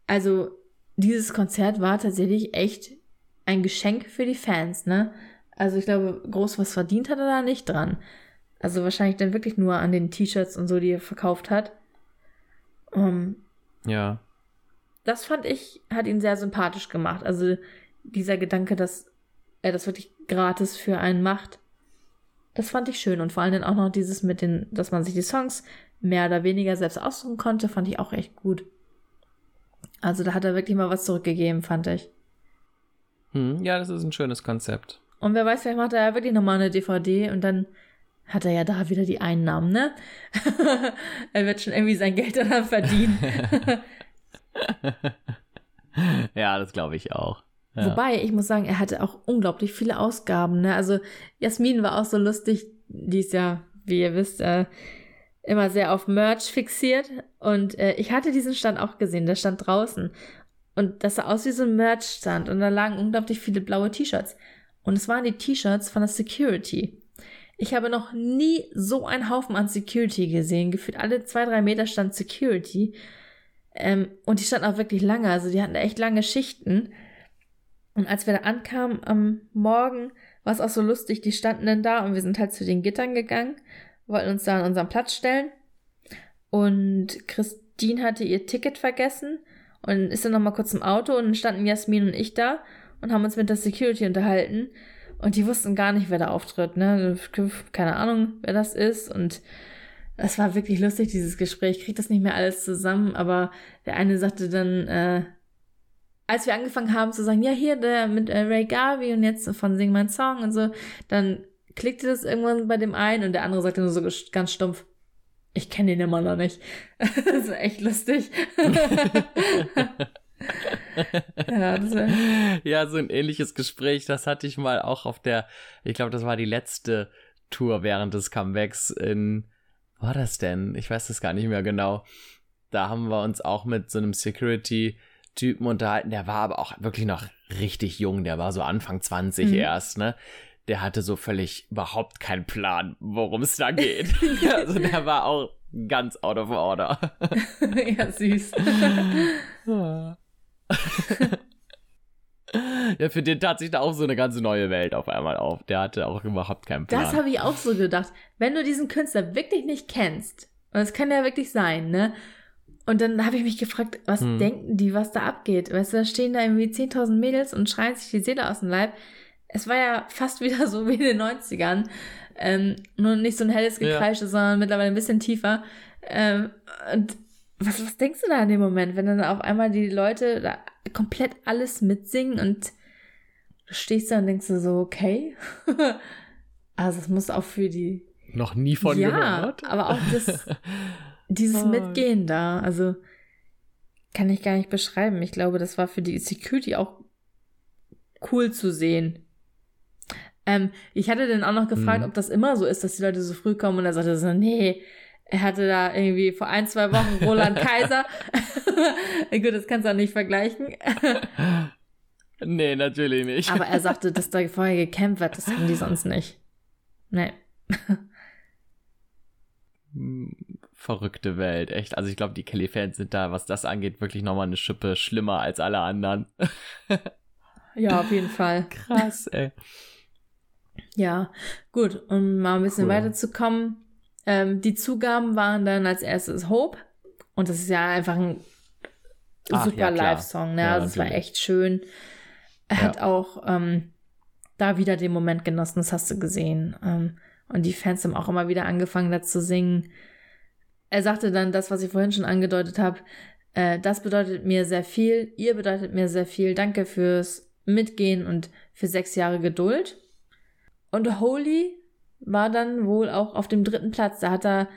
Also dieses Konzert war tatsächlich echt ein Geschenk für die Fans, ne? Also ich glaube, groß was verdient hat er da nicht dran. Also wahrscheinlich dann wirklich nur an den T-Shirts und so, die er verkauft hat. Um, ähm, ja. Das fand ich, hat ihn sehr sympathisch gemacht. Also dieser Gedanke, dass er das wirklich gratis für einen macht, das fand ich schön. Und vor allem dann auch noch dieses mit den, dass man sich die Songs mehr oder weniger selbst aussuchen konnte, fand ich auch echt gut. Also da hat er wirklich mal was zurückgegeben, fand ich. Hm, ja, das ist ein schönes Konzept. Und wer weiß, vielleicht macht er ja wirklich nochmal eine DVD und dann hat er ja da wieder die Einnahmen, ne? er wird schon irgendwie sein Geld daran verdienen. ja, das glaube ich auch. Ja. Wobei, ich muss sagen, er hatte auch unglaublich viele Ausgaben. Ne? Also Jasmin war auch so lustig, die ist ja, wie ihr wisst, äh, immer sehr auf Merch fixiert. Und äh, ich hatte diesen Stand auch gesehen, der stand draußen. Und das sah aus wie so ein Merch-Stand. Und da lagen unglaublich viele blaue T-Shirts. Und es waren die T-Shirts von der Security. Ich habe noch nie so einen Haufen an Security gesehen. Gefühlt alle zwei, drei Meter stand Security. Ähm, und die standen auch wirklich lange. Also die hatten echt lange Schichten. Und als wir da ankamen am Morgen, war es auch so lustig, die standen dann da und wir sind halt zu den Gittern gegangen, wollten uns da an unseren Platz stellen. Und Christine hatte ihr Ticket vergessen und ist dann nochmal kurz im Auto und dann standen Jasmin und ich da und haben uns mit der Security unterhalten. Und die wussten gar nicht, wer da auftritt, ne? Keine Ahnung, wer das ist. Und es war wirklich lustig, dieses Gespräch. Ich krieg das nicht mehr alles zusammen, aber der eine sagte dann, äh, als wir angefangen haben zu sagen, ja, hier der mit äh, Ray Garvey und jetzt von Sing mein Song und so, dann klickte das irgendwann bei dem ein und der andere sagte nur so ganz stumpf, ich kenne den immer noch nicht. das war echt lustig. ja, ja, so ein ähnliches Gespräch, das hatte ich mal auch auf der, ich glaube, das war die letzte Tour während des Comebacks in, war das denn? Ich weiß das gar nicht mehr genau. Da haben wir uns auch mit so einem Security Typen unterhalten, der war aber auch wirklich noch richtig jung, der war so Anfang 20 mhm. erst, ne? Der hatte so völlig überhaupt keinen Plan, worum es da geht. also der war auch ganz out of order. ja, süß. Ja, für den tat sich da auch so eine ganze neue Welt auf einmal auf. Der hatte auch überhaupt keinen Plan. Das habe ich auch so gedacht. Wenn du diesen Künstler wirklich nicht kennst, und das kann ja wirklich sein, ne? Und dann habe ich mich gefragt, was hm. denken die, was da abgeht? Weißt du, da stehen da irgendwie 10.000 Mädels und schreien sich die Seele aus dem Leib. Es war ja fast wieder so wie in den 90ern. Ähm, nur nicht so ein helles Gekreische, ja. sondern mittlerweile ein bisschen tiefer. Ähm, und was, was denkst du da in dem Moment, wenn dann auf einmal die Leute da komplett alles mitsingen und du stehst da und denkst du so, okay. also es muss auch für die. Noch nie von ja, gehört. Aber auch das. dieses Mitgehen da, also kann ich gar nicht beschreiben. Ich glaube, das war für die Security auch cool zu sehen. Ähm, ich hatte dann auch noch gefragt, mhm. ob das immer so ist, dass die Leute so früh kommen und er sagte so, nee, er hatte da irgendwie vor ein, zwei Wochen Roland Kaiser. Gut, das kannst du auch nicht vergleichen. nee, natürlich nicht. Aber er sagte, dass da vorher gekämpft wird, das haben die sonst nicht. Nee. Verrückte Welt, echt. Also ich glaube, die Kelly-Fans sind da, was das angeht, wirklich nochmal eine Schippe schlimmer als alle anderen. ja, auf jeden Fall. Krass, ey. Ja, gut, um mal ein bisschen cool. weiterzukommen. Ähm, die Zugaben waren dann als erstes Hope. Und das ist ja einfach ein Ach, super ja, Live-Song, ne? Ja, also es war echt schön. Er ja. hat auch ähm, da wieder den Moment genossen, das hast du gesehen. Ähm, und die Fans haben auch immer wieder angefangen, da zu singen er sagte dann das, was ich vorhin schon angedeutet habe. Äh, das bedeutet mir sehr viel. Ihr bedeutet mir sehr viel. Danke fürs Mitgehen und für sechs Jahre Geduld. Und Holy war dann wohl auch auf dem dritten Platz. Da hat er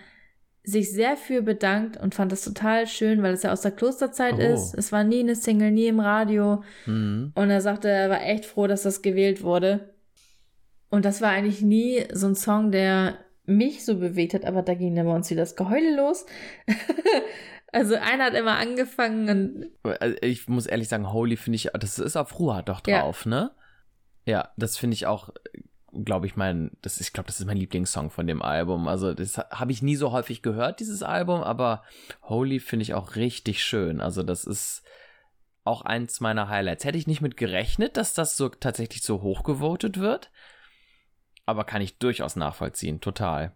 sich sehr für bedankt und fand das total schön, weil es ja aus der Klosterzeit oh. ist. Es war nie eine Single, nie im Radio. Mhm. Und er sagte, er war echt froh, dass das gewählt wurde. Und das war eigentlich nie so ein Song, der mich so bewegt hat, aber da ging dann bei uns wieder das Geheule los. also einer hat immer angefangen und. Also ich muss ehrlich sagen, Holy finde ich, das ist auf Ruhr doch drauf, ja. ne? Ja, das finde ich auch glaube ich, mein, das ist, ich glaube, das ist mein Lieblingssong von dem Album. Also, das habe ich nie so häufig gehört, dieses Album, aber Holy finde ich auch richtig schön. Also, das ist auch eins meiner Highlights. Hätte ich nicht mit gerechnet, dass das so tatsächlich so hoch gewotet wird, aber kann ich durchaus nachvollziehen, total.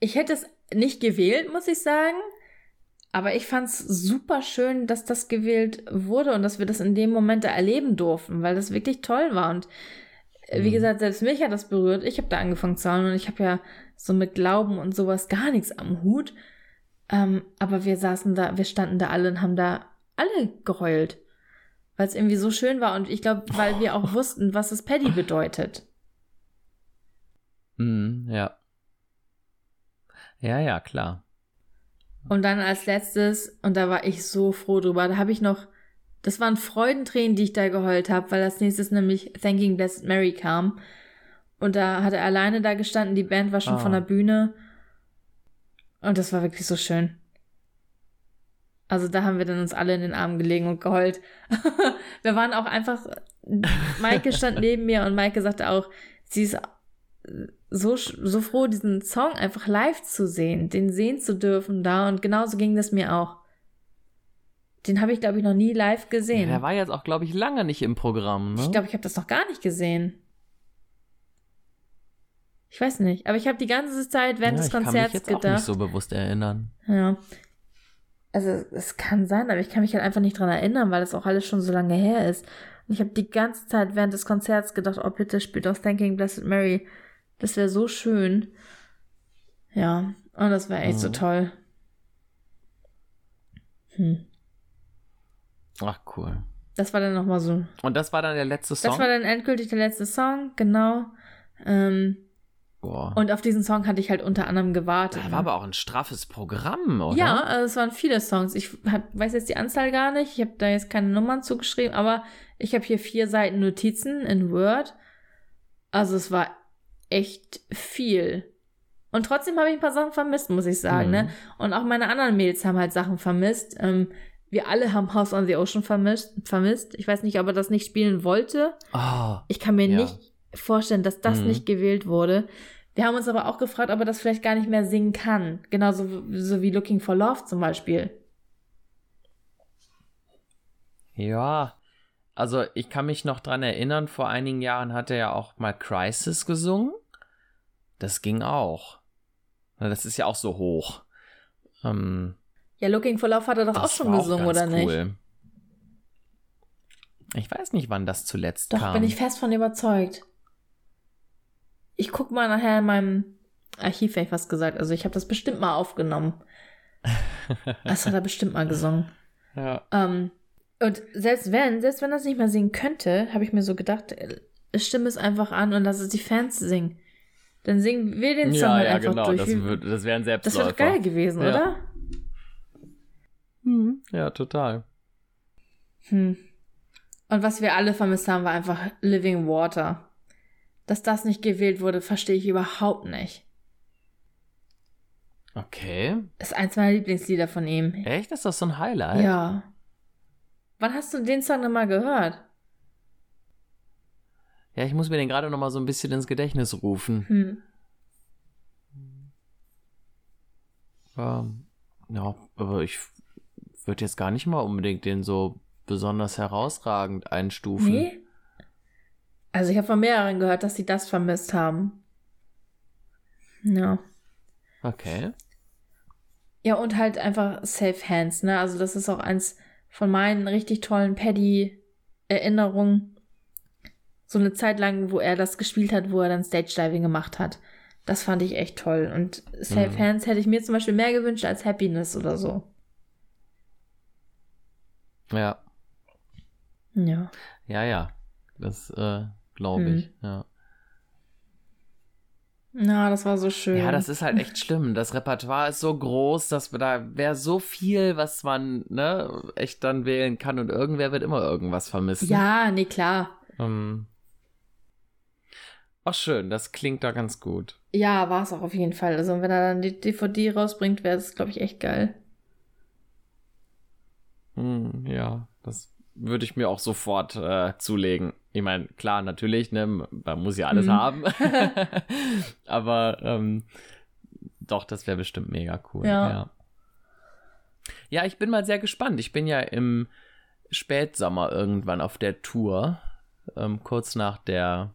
Ich hätte es nicht gewählt, muss ich sagen. Aber ich fand es super schön, dass das gewählt wurde und dass wir das in dem Moment da erleben durften, weil das wirklich toll war. Und äh, wie mhm. gesagt, selbst mich hat das berührt. Ich habe da angefangen zu hauen und ich habe ja so mit Glauben und sowas gar nichts am Hut. Ähm, aber wir saßen da, wir standen da alle und haben da alle geheult. Weil es irgendwie so schön war und ich glaube, weil wir auch wussten, was das Paddy bedeutet. Mhm, ja. Ja, ja, klar. Und dann als letztes, und da war ich so froh drüber, da habe ich noch, das waren Freudentränen, die ich da geheult habe, weil als nächstes nämlich Thanking Blessed Mary kam. Und da hat er alleine da gestanden, die Band war schon ah. von der Bühne. Und das war wirklich so schön. Also da haben wir dann uns alle in den Armen gelegen und geheult. wir waren auch einfach, Maike stand neben mir und Maike sagte auch, sie ist so, so froh, diesen Song einfach live zu sehen, den sehen zu dürfen da. Und genauso ging das mir auch. Den habe ich, glaube ich, noch nie live gesehen. Ja, der war jetzt auch, glaube ich, lange nicht im Programm. Ne? Ich glaube, ich habe das noch gar nicht gesehen. Ich weiß nicht, aber ich habe die ganze Zeit während ja, des Konzerts gedacht. Ich kann mich jetzt gedacht, auch nicht so bewusst erinnern. Ja. Also es kann sein, aber ich kann mich halt einfach nicht dran erinnern, weil das auch alles schon so lange her ist. Und ich habe die ganze Zeit während des Konzerts gedacht, oh bitte spielt doch Thanking Blessed Mary. Das wäre so schön. Ja, und das wäre echt mhm. so toll. Hm. Ach, cool. Das war dann nochmal so. Und das war dann der letzte Song? Das war dann endgültig der letzte Song, genau. Ähm, Boah. Und auf diesen Song hatte ich halt unter anderem gewartet. Da war ne? aber auch ein straffes Programm, oder? Ja, also es waren viele Songs. Ich hab, weiß jetzt die Anzahl gar nicht. Ich habe da jetzt keine Nummern zugeschrieben, aber ich habe hier vier Seiten Notizen in Word. Also es war echt viel. Und trotzdem habe ich ein paar Sachen vermisst, muss ich sagen. Ne? Mhm. Ne? Und auch meine anderen Mails haben halt Sachen vermisst. Ähm, wir alle haben House on the Ocean vermisst. vermisst. Ich weiß nicht, ob er das nicht spielen wollte. Oh, ich kann mir ja. nicht vorstellen, dass das mhm. nicht gewählt wurde. Wir haben uns aber auch gefragt, ob er das vielleicht gar nicht mehr singen kann. Genauso so wie Looking for Love zum Beispiel. Ja, also ich kann mich noch dran erinnern, vor einigen Jahren hat er ja auch mal Crisis gesungen. Das ging auch. Das ist ja auch so hoch. Ähm, ja, Looking for Love hat er doch auch schon gesungen, auch oder cool. nicht? Ich weiß nicht, wann das zuletzt doch, kam. Doch, bin ich fest von überzeugt. Ich guck mal nachher in meinem Archiv, hätte ich was gesagt. Also ich habe das bestimmt mal aufgenommen. Das hat er bestimmt mal gesungen. Ja. Ähm, und selbst wenn, selbst wenn das nicht mal singen könnte, habe ich mir so gedacht, äh, stimme es einfach an und lass es die Fans singen. Dann singen wir den Song ja, halt ja, einfach genau. durch. Das, wird, das wäre ein Selbstläufer. Das wäre geil gewesen, ja. oder? Hm, ja, total. Hm. Und was wir alle vermisst haben, war einfach Living Water. Dass das nicht gewählt wurde, verstehe ich überhaupt nicht. Okay. Ist eins meiner Lieblingslieder von ihm. Echt? Ist das so ein Highlight? Ja. Wann hast du den Song nochmal gehört? Ja, ich muss mir den gerade nochmal so ein bisschen ins Gedächtnis rufen. Hm. Ähm, ja, aber ich würde jetzt gar nicht mal unbedingt den so besonders herausragend einstufen. Nee? Also ich habe von mehreren gehört, dass sie das vermisst haben. Ja. Okay. Ja, und halt einfach Safe Hands, ne? Also das ist auch eins von meinen richtig tollen Paddy-Erinnerungen. So eine Zeit lang, wo er das gespielt hat, wo er dann Stage-Diving gemacht hat. Das fand ich echt toll. Und Safe mhm. Hands hätte ich mir zum Beispiel mehr gewünscht als Happiness oder so. Ja. Ja. Ja, ja. Das äh, glaube mhm. ich, ja. Na, das war so schön. Ja, das ist halt echt schlimm. Das Repertoire ist so groß, dass da wäre so viel, was man ne, echt dann wählen kann und irgendwer wird immer irgendwas vermissen. Ja, nee, klar. Ähm. Ach schön, das klingt da ganz gut. Ja, war es auch auf jeden Fall. Also wenn er dann die DVD rausbringt, wäre das, glaube ich, echt geil. Hm, ja, das würde ich mir auch sofort äh, zulegen. Ich meine, klar, natürlich, ne, man muss ja alles mhm. haben. Aber ähm, doch, das wäre bestimmt mega cool. Ja. ja. Ja, ich bin mal sehr gespannt. Ich bin ja im Spätsommer irgendwann auf der Tour, ähm, kurz nach der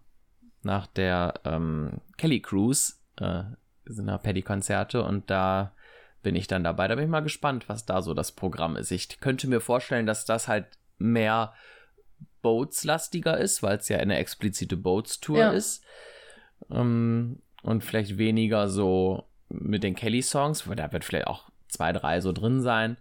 nach der ähm, Kelly Cruise äh, sind da Paddy-Konzerte und da bin ich dann dabei. Da bin ich mal gespannt, was da so das Programm ist. Ich könnte mir vorstellen, dass das halt mehr Boats-lastiger ist, weil es ja eine explizite Boats-Tour ja. ist. Ähm, und vielleicht weniger so mit den Kelly-Songs, weil da wird vielleicht auch zwei, drei so drin sein.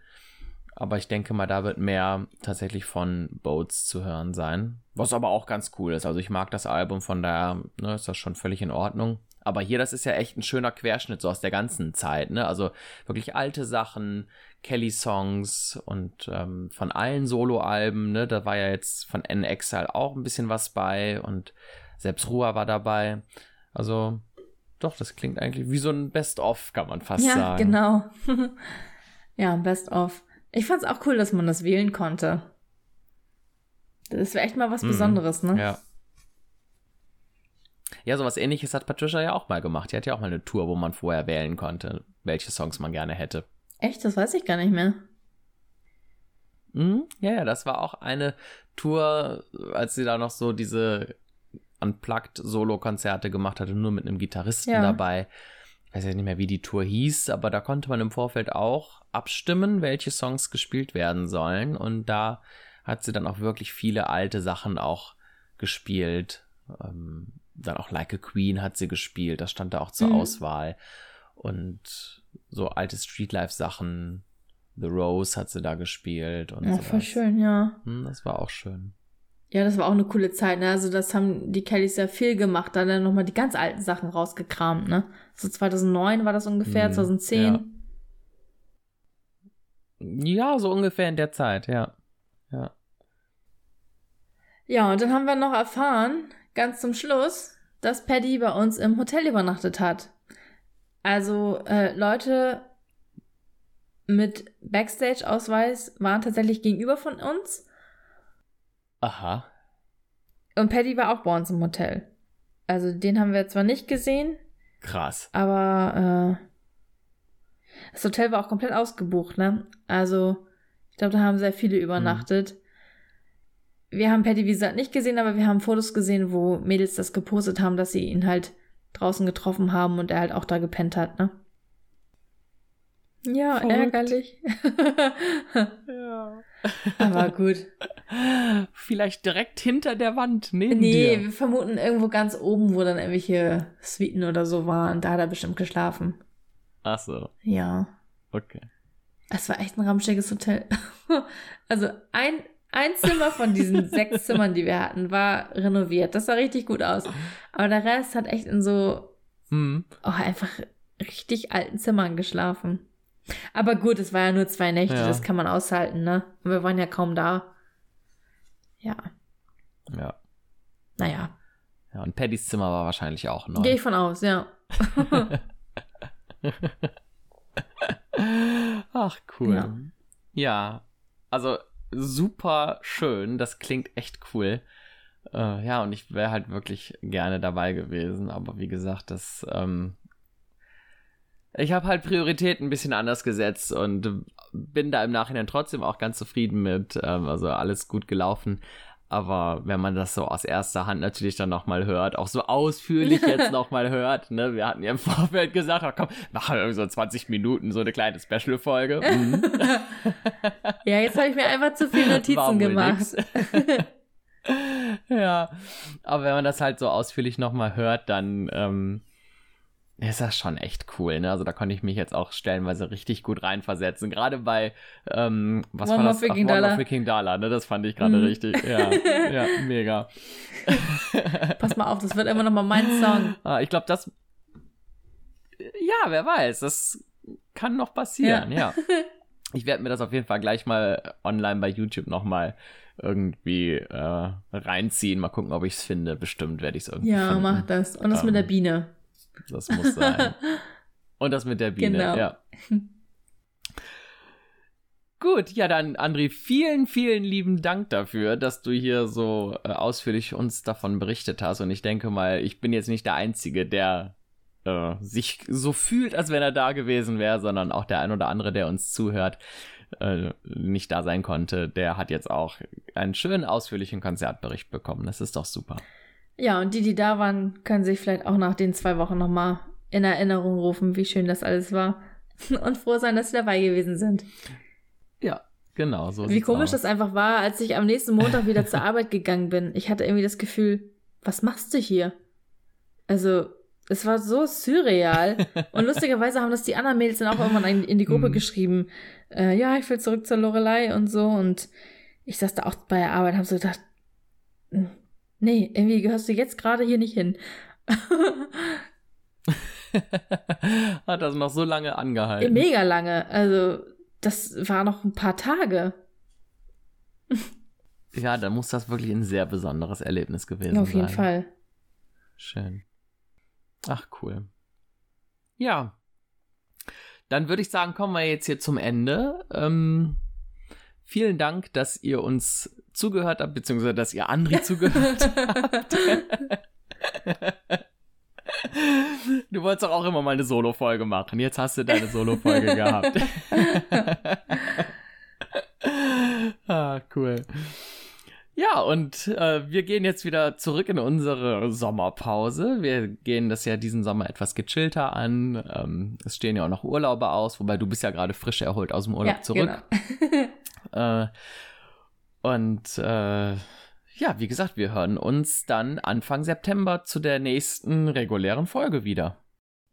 Aber ich denke mal, da wird mehr tatsächlich von Boats zu hören sein. Was aber auch ganz cool ist. Also ich mag das Album, von daher ne, ist das schon völlig in Ordnung. Aber hier, das ist ja echt ein schöner Querschnitt so aus der ganzen Zeit. Ne? Also wirklich alte Sachen, Kelly-Songs und ähm, von allen Solo-Alben. Ne? Da war ja jetzt von N-Exile auch ein bisschen was bei und selbst Rua war dabei. Also doch, das klingt eigentlich wie so ein Best-of, kann man fast ja, sagen. Ja, genau. ja, Best-of. Ich fand's auch cool, dass man das wählen konnte. Das wäre echt mal was mhm. Besonderes, ne? Ja. Ja, sowas ähnliches hat Patricia ja auch mal gemacht. Die hat ja auch mal eine Tour, wo man vorher wählen konnte, welche Songs man gerne hätte. Echt? Das weiß ich gar nicht mehr. Mhm. Ja, ja, das war auch eine Tour, als sie da noch so diese Unplugged-Solo-Konzerte gemacht hatte, nur mit einem Gitarristen ja. dabei. Ich weiß ja nicht mehr, wie die Tour hieß, aber da konnte man im Vorfeld auch abstimmen, welche Songs gespielt werden sollen. Und da hat sie dann auch wirklich viele alte Sachen auch gespielt. Ähm, dann auch Like a Queen hat sie gespielt, das stand da auch zur mhm. Auswahl. Und so alte Streetlife-Sachen, The Rose hat sie da gespielt und Ja, sowas. voll schön, ja. Hm, das war auch schön. Ja, das war auch eine coole Zeit, ne? Also das haben die Kellys ja viel gemacht, da dann nochmal die ganz alten Sachen rausgekramt, ne? So 2009 war das ungefähr, mhm, 2010. Ja. ja, so ungefähr in der Zeit, ja. Ja. Ja, und dann haben wir noch erfahren, ganz zum Schluss, dass Paddy bei uns im Hotel übernachtet hat. Also äh, Leute mit Backstage-Ausweis waren tatsächlich gegenüber von uns Aha. Und Paddy war auch bei uns im Hotel. Also den haben wir zwar nicht gesehen. Krass. Aber äh, das Hotel war auch komplett ausgebucht, ne? Also ich glaube, da haben sehr viele übernachtet. Mhm. Wir haben Paddy, wie gesagt, nicht gesehen, aber wir haben Fotos gesehen, wo Mädels das gepostet haben, dass sie ihn halt draußen getroffen haben und er halt auch da gepennt hat, ne? Ja, Verrückt. ärgerlich. ja. Aber gut. Vielleicht direkt hinter der Wand, neben nee, dir. Nee, wir vermuten irgendwo ganz oben, wo dann irgendwelche Suiten oder so waren. Da hat er bestimmt geschlafen. Ach so. Ja. Okay. Es war echt ein ramschiges Hotel. also ein, ein Zimmer von diesen sechs Zimmern, die wir hatten, war renoviert. Das sah richtig gut aus. Aber der Rest hat echt in so hm. oh, einfach richtig alten Zimmern geschlafen. Aber gut, es war ja nur zwei Nächte, ja. das kann man aushalten, ne? Und wir waren ja kaum da. Ja. Ja. Naja. Ja, und Paddys Zimmer war wahrscheinlich auch neu. Gehe ich von aus, ja. Ach, cool. Ja. ja, also super schön. Das klingt echt cool. Äh, ja, und ich wäre halt wirklich gerne dabei gewesen. Aber wie gesagt, das ähm, ich habe halt Prioritäten ein bisschen anders gesetzt und bin da im Nachhinein trotzdem auch ganz zufrieden mit. Ähm, also alles gut gelaufen. Aber wenn man das so aus erster Hand natürlich dann nochmal hört, auch so ausführlich jetzt nochmal hört, ne, wir hatten ja im Vorfeld gesagt, ach komm, machen wir irgendwie so 20 Minuten so eine kleine Special-Folge. Mhm. ja, jetzt habe ich mir einfach zu viele Notizen gemacht. ja, aber wenn man das halt so ausführlich nochmal hört, dann ähm, ist das schon echt cool, ne? Also da konnte ich mich jetzt auch stellenweise richtig gut reinversetzen. Gerade bei, ähm, was One war das? Ach, One Dollar. Freaking Dollar, ne? Das fand ich gerade mm. richtig. Ja, ja, mega. Pass mal auf, das wird immer noch mal mein Song. Ah, ich glaube, das, ja, wer weiß, das kann noch passieren, ja. ja. Ich werde mir das auf jeden Fall gleich mal online bei YouTube noch mal irgendwie äh, reinziehen. Mal gucken, ob ich es finde. Bestimmt werde ich es irgendwie ja, finden. Ja, mach das. Und das ähm, mit der ähm, Biene. Das muss sein. Und das mit der Biene, genau. ja. Gut, ja dann, André, vielen, vielen lieben Dank dafür, dass du hier so äh, ausführlich uns davon berichtet hast. Und ich denke mal, ich bin jetzt nicht der Einzige, der äh, sich so fühlt, als wenn er da gewesen wäre, sondern auch der ein oder andere, der uns zuhört, äh, nicht da sein konnte, der hat jetzt auch einen schönen, ausführlichen Konzertbericht bekommen. Das ist doch super. Ja, und die, die da waren, können sich vielleicht auch nach den zwei Wochen nochmal in Erinnerung rufen, wie schön das alles war. Und froh sein, dass sie dabei gewesen sind. Ja, genau so. Wie komisch aus. das einfach war, als ich am nächsten Montag wieder zur Arbeit gegangen bin. Ich hatte irgendwie das Gefühl, was machst du hier? Also, es war so surreal. Und lustigerweise haben das die anderen Mädels dann auch irgendwann in die Gruppe hm. geschrieben. Äh, ja, ich will zurück zur Lorelei und so. Und ich saß da auch bei der Arbeit und habe so gedacht, nee, irgendwie gehörst du jetzt gerade hier nicht hin. Hat das noch so lange angehalten? Mega lange. Also, das war noch ein paar Tage. ja, da muss das wirklich ein sehr besonderes Erlebnis gewesen sein. Auf jeden sein. Fall. Schön. Ach, cool. Ja. Dann würde ich sagen, kommen wir jetzt hier zum Ende. Ähm, vielen Dank, dass ihr uns zugehört habt, beziehungsweise dass ihr Andri zugehört habt. Du wolltest doch auch immer mal eine Solo-Folge machen. Jetzt hast du deine Solo-Folge gehabt. ah, cool. Ja, und äh, wir gehen jetzt wieder zurück in unsere Sommerpause. Wir gehen das ja diesen Sommer etwas gechillter an. Ähm, es stehen ja auch noch Urlaube aus, wobei du bist ja gerade frisch erholt aus dem Urlaub ja, zurück. Genau. äh, und äh, ja, wie gesagt, wir hören uns dann Anfang September zu der nächsten regulären Folge wieder.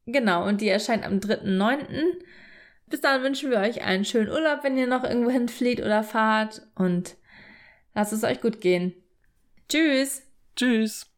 Genau, und die erscheint am 3.9. Bis dann wünschen wir euch einen schönen Urlaub, wenn ihr noch irgendwo hinflieht oder fahrt und Lasst es euch gut gehen. Tschüss. Tschüss.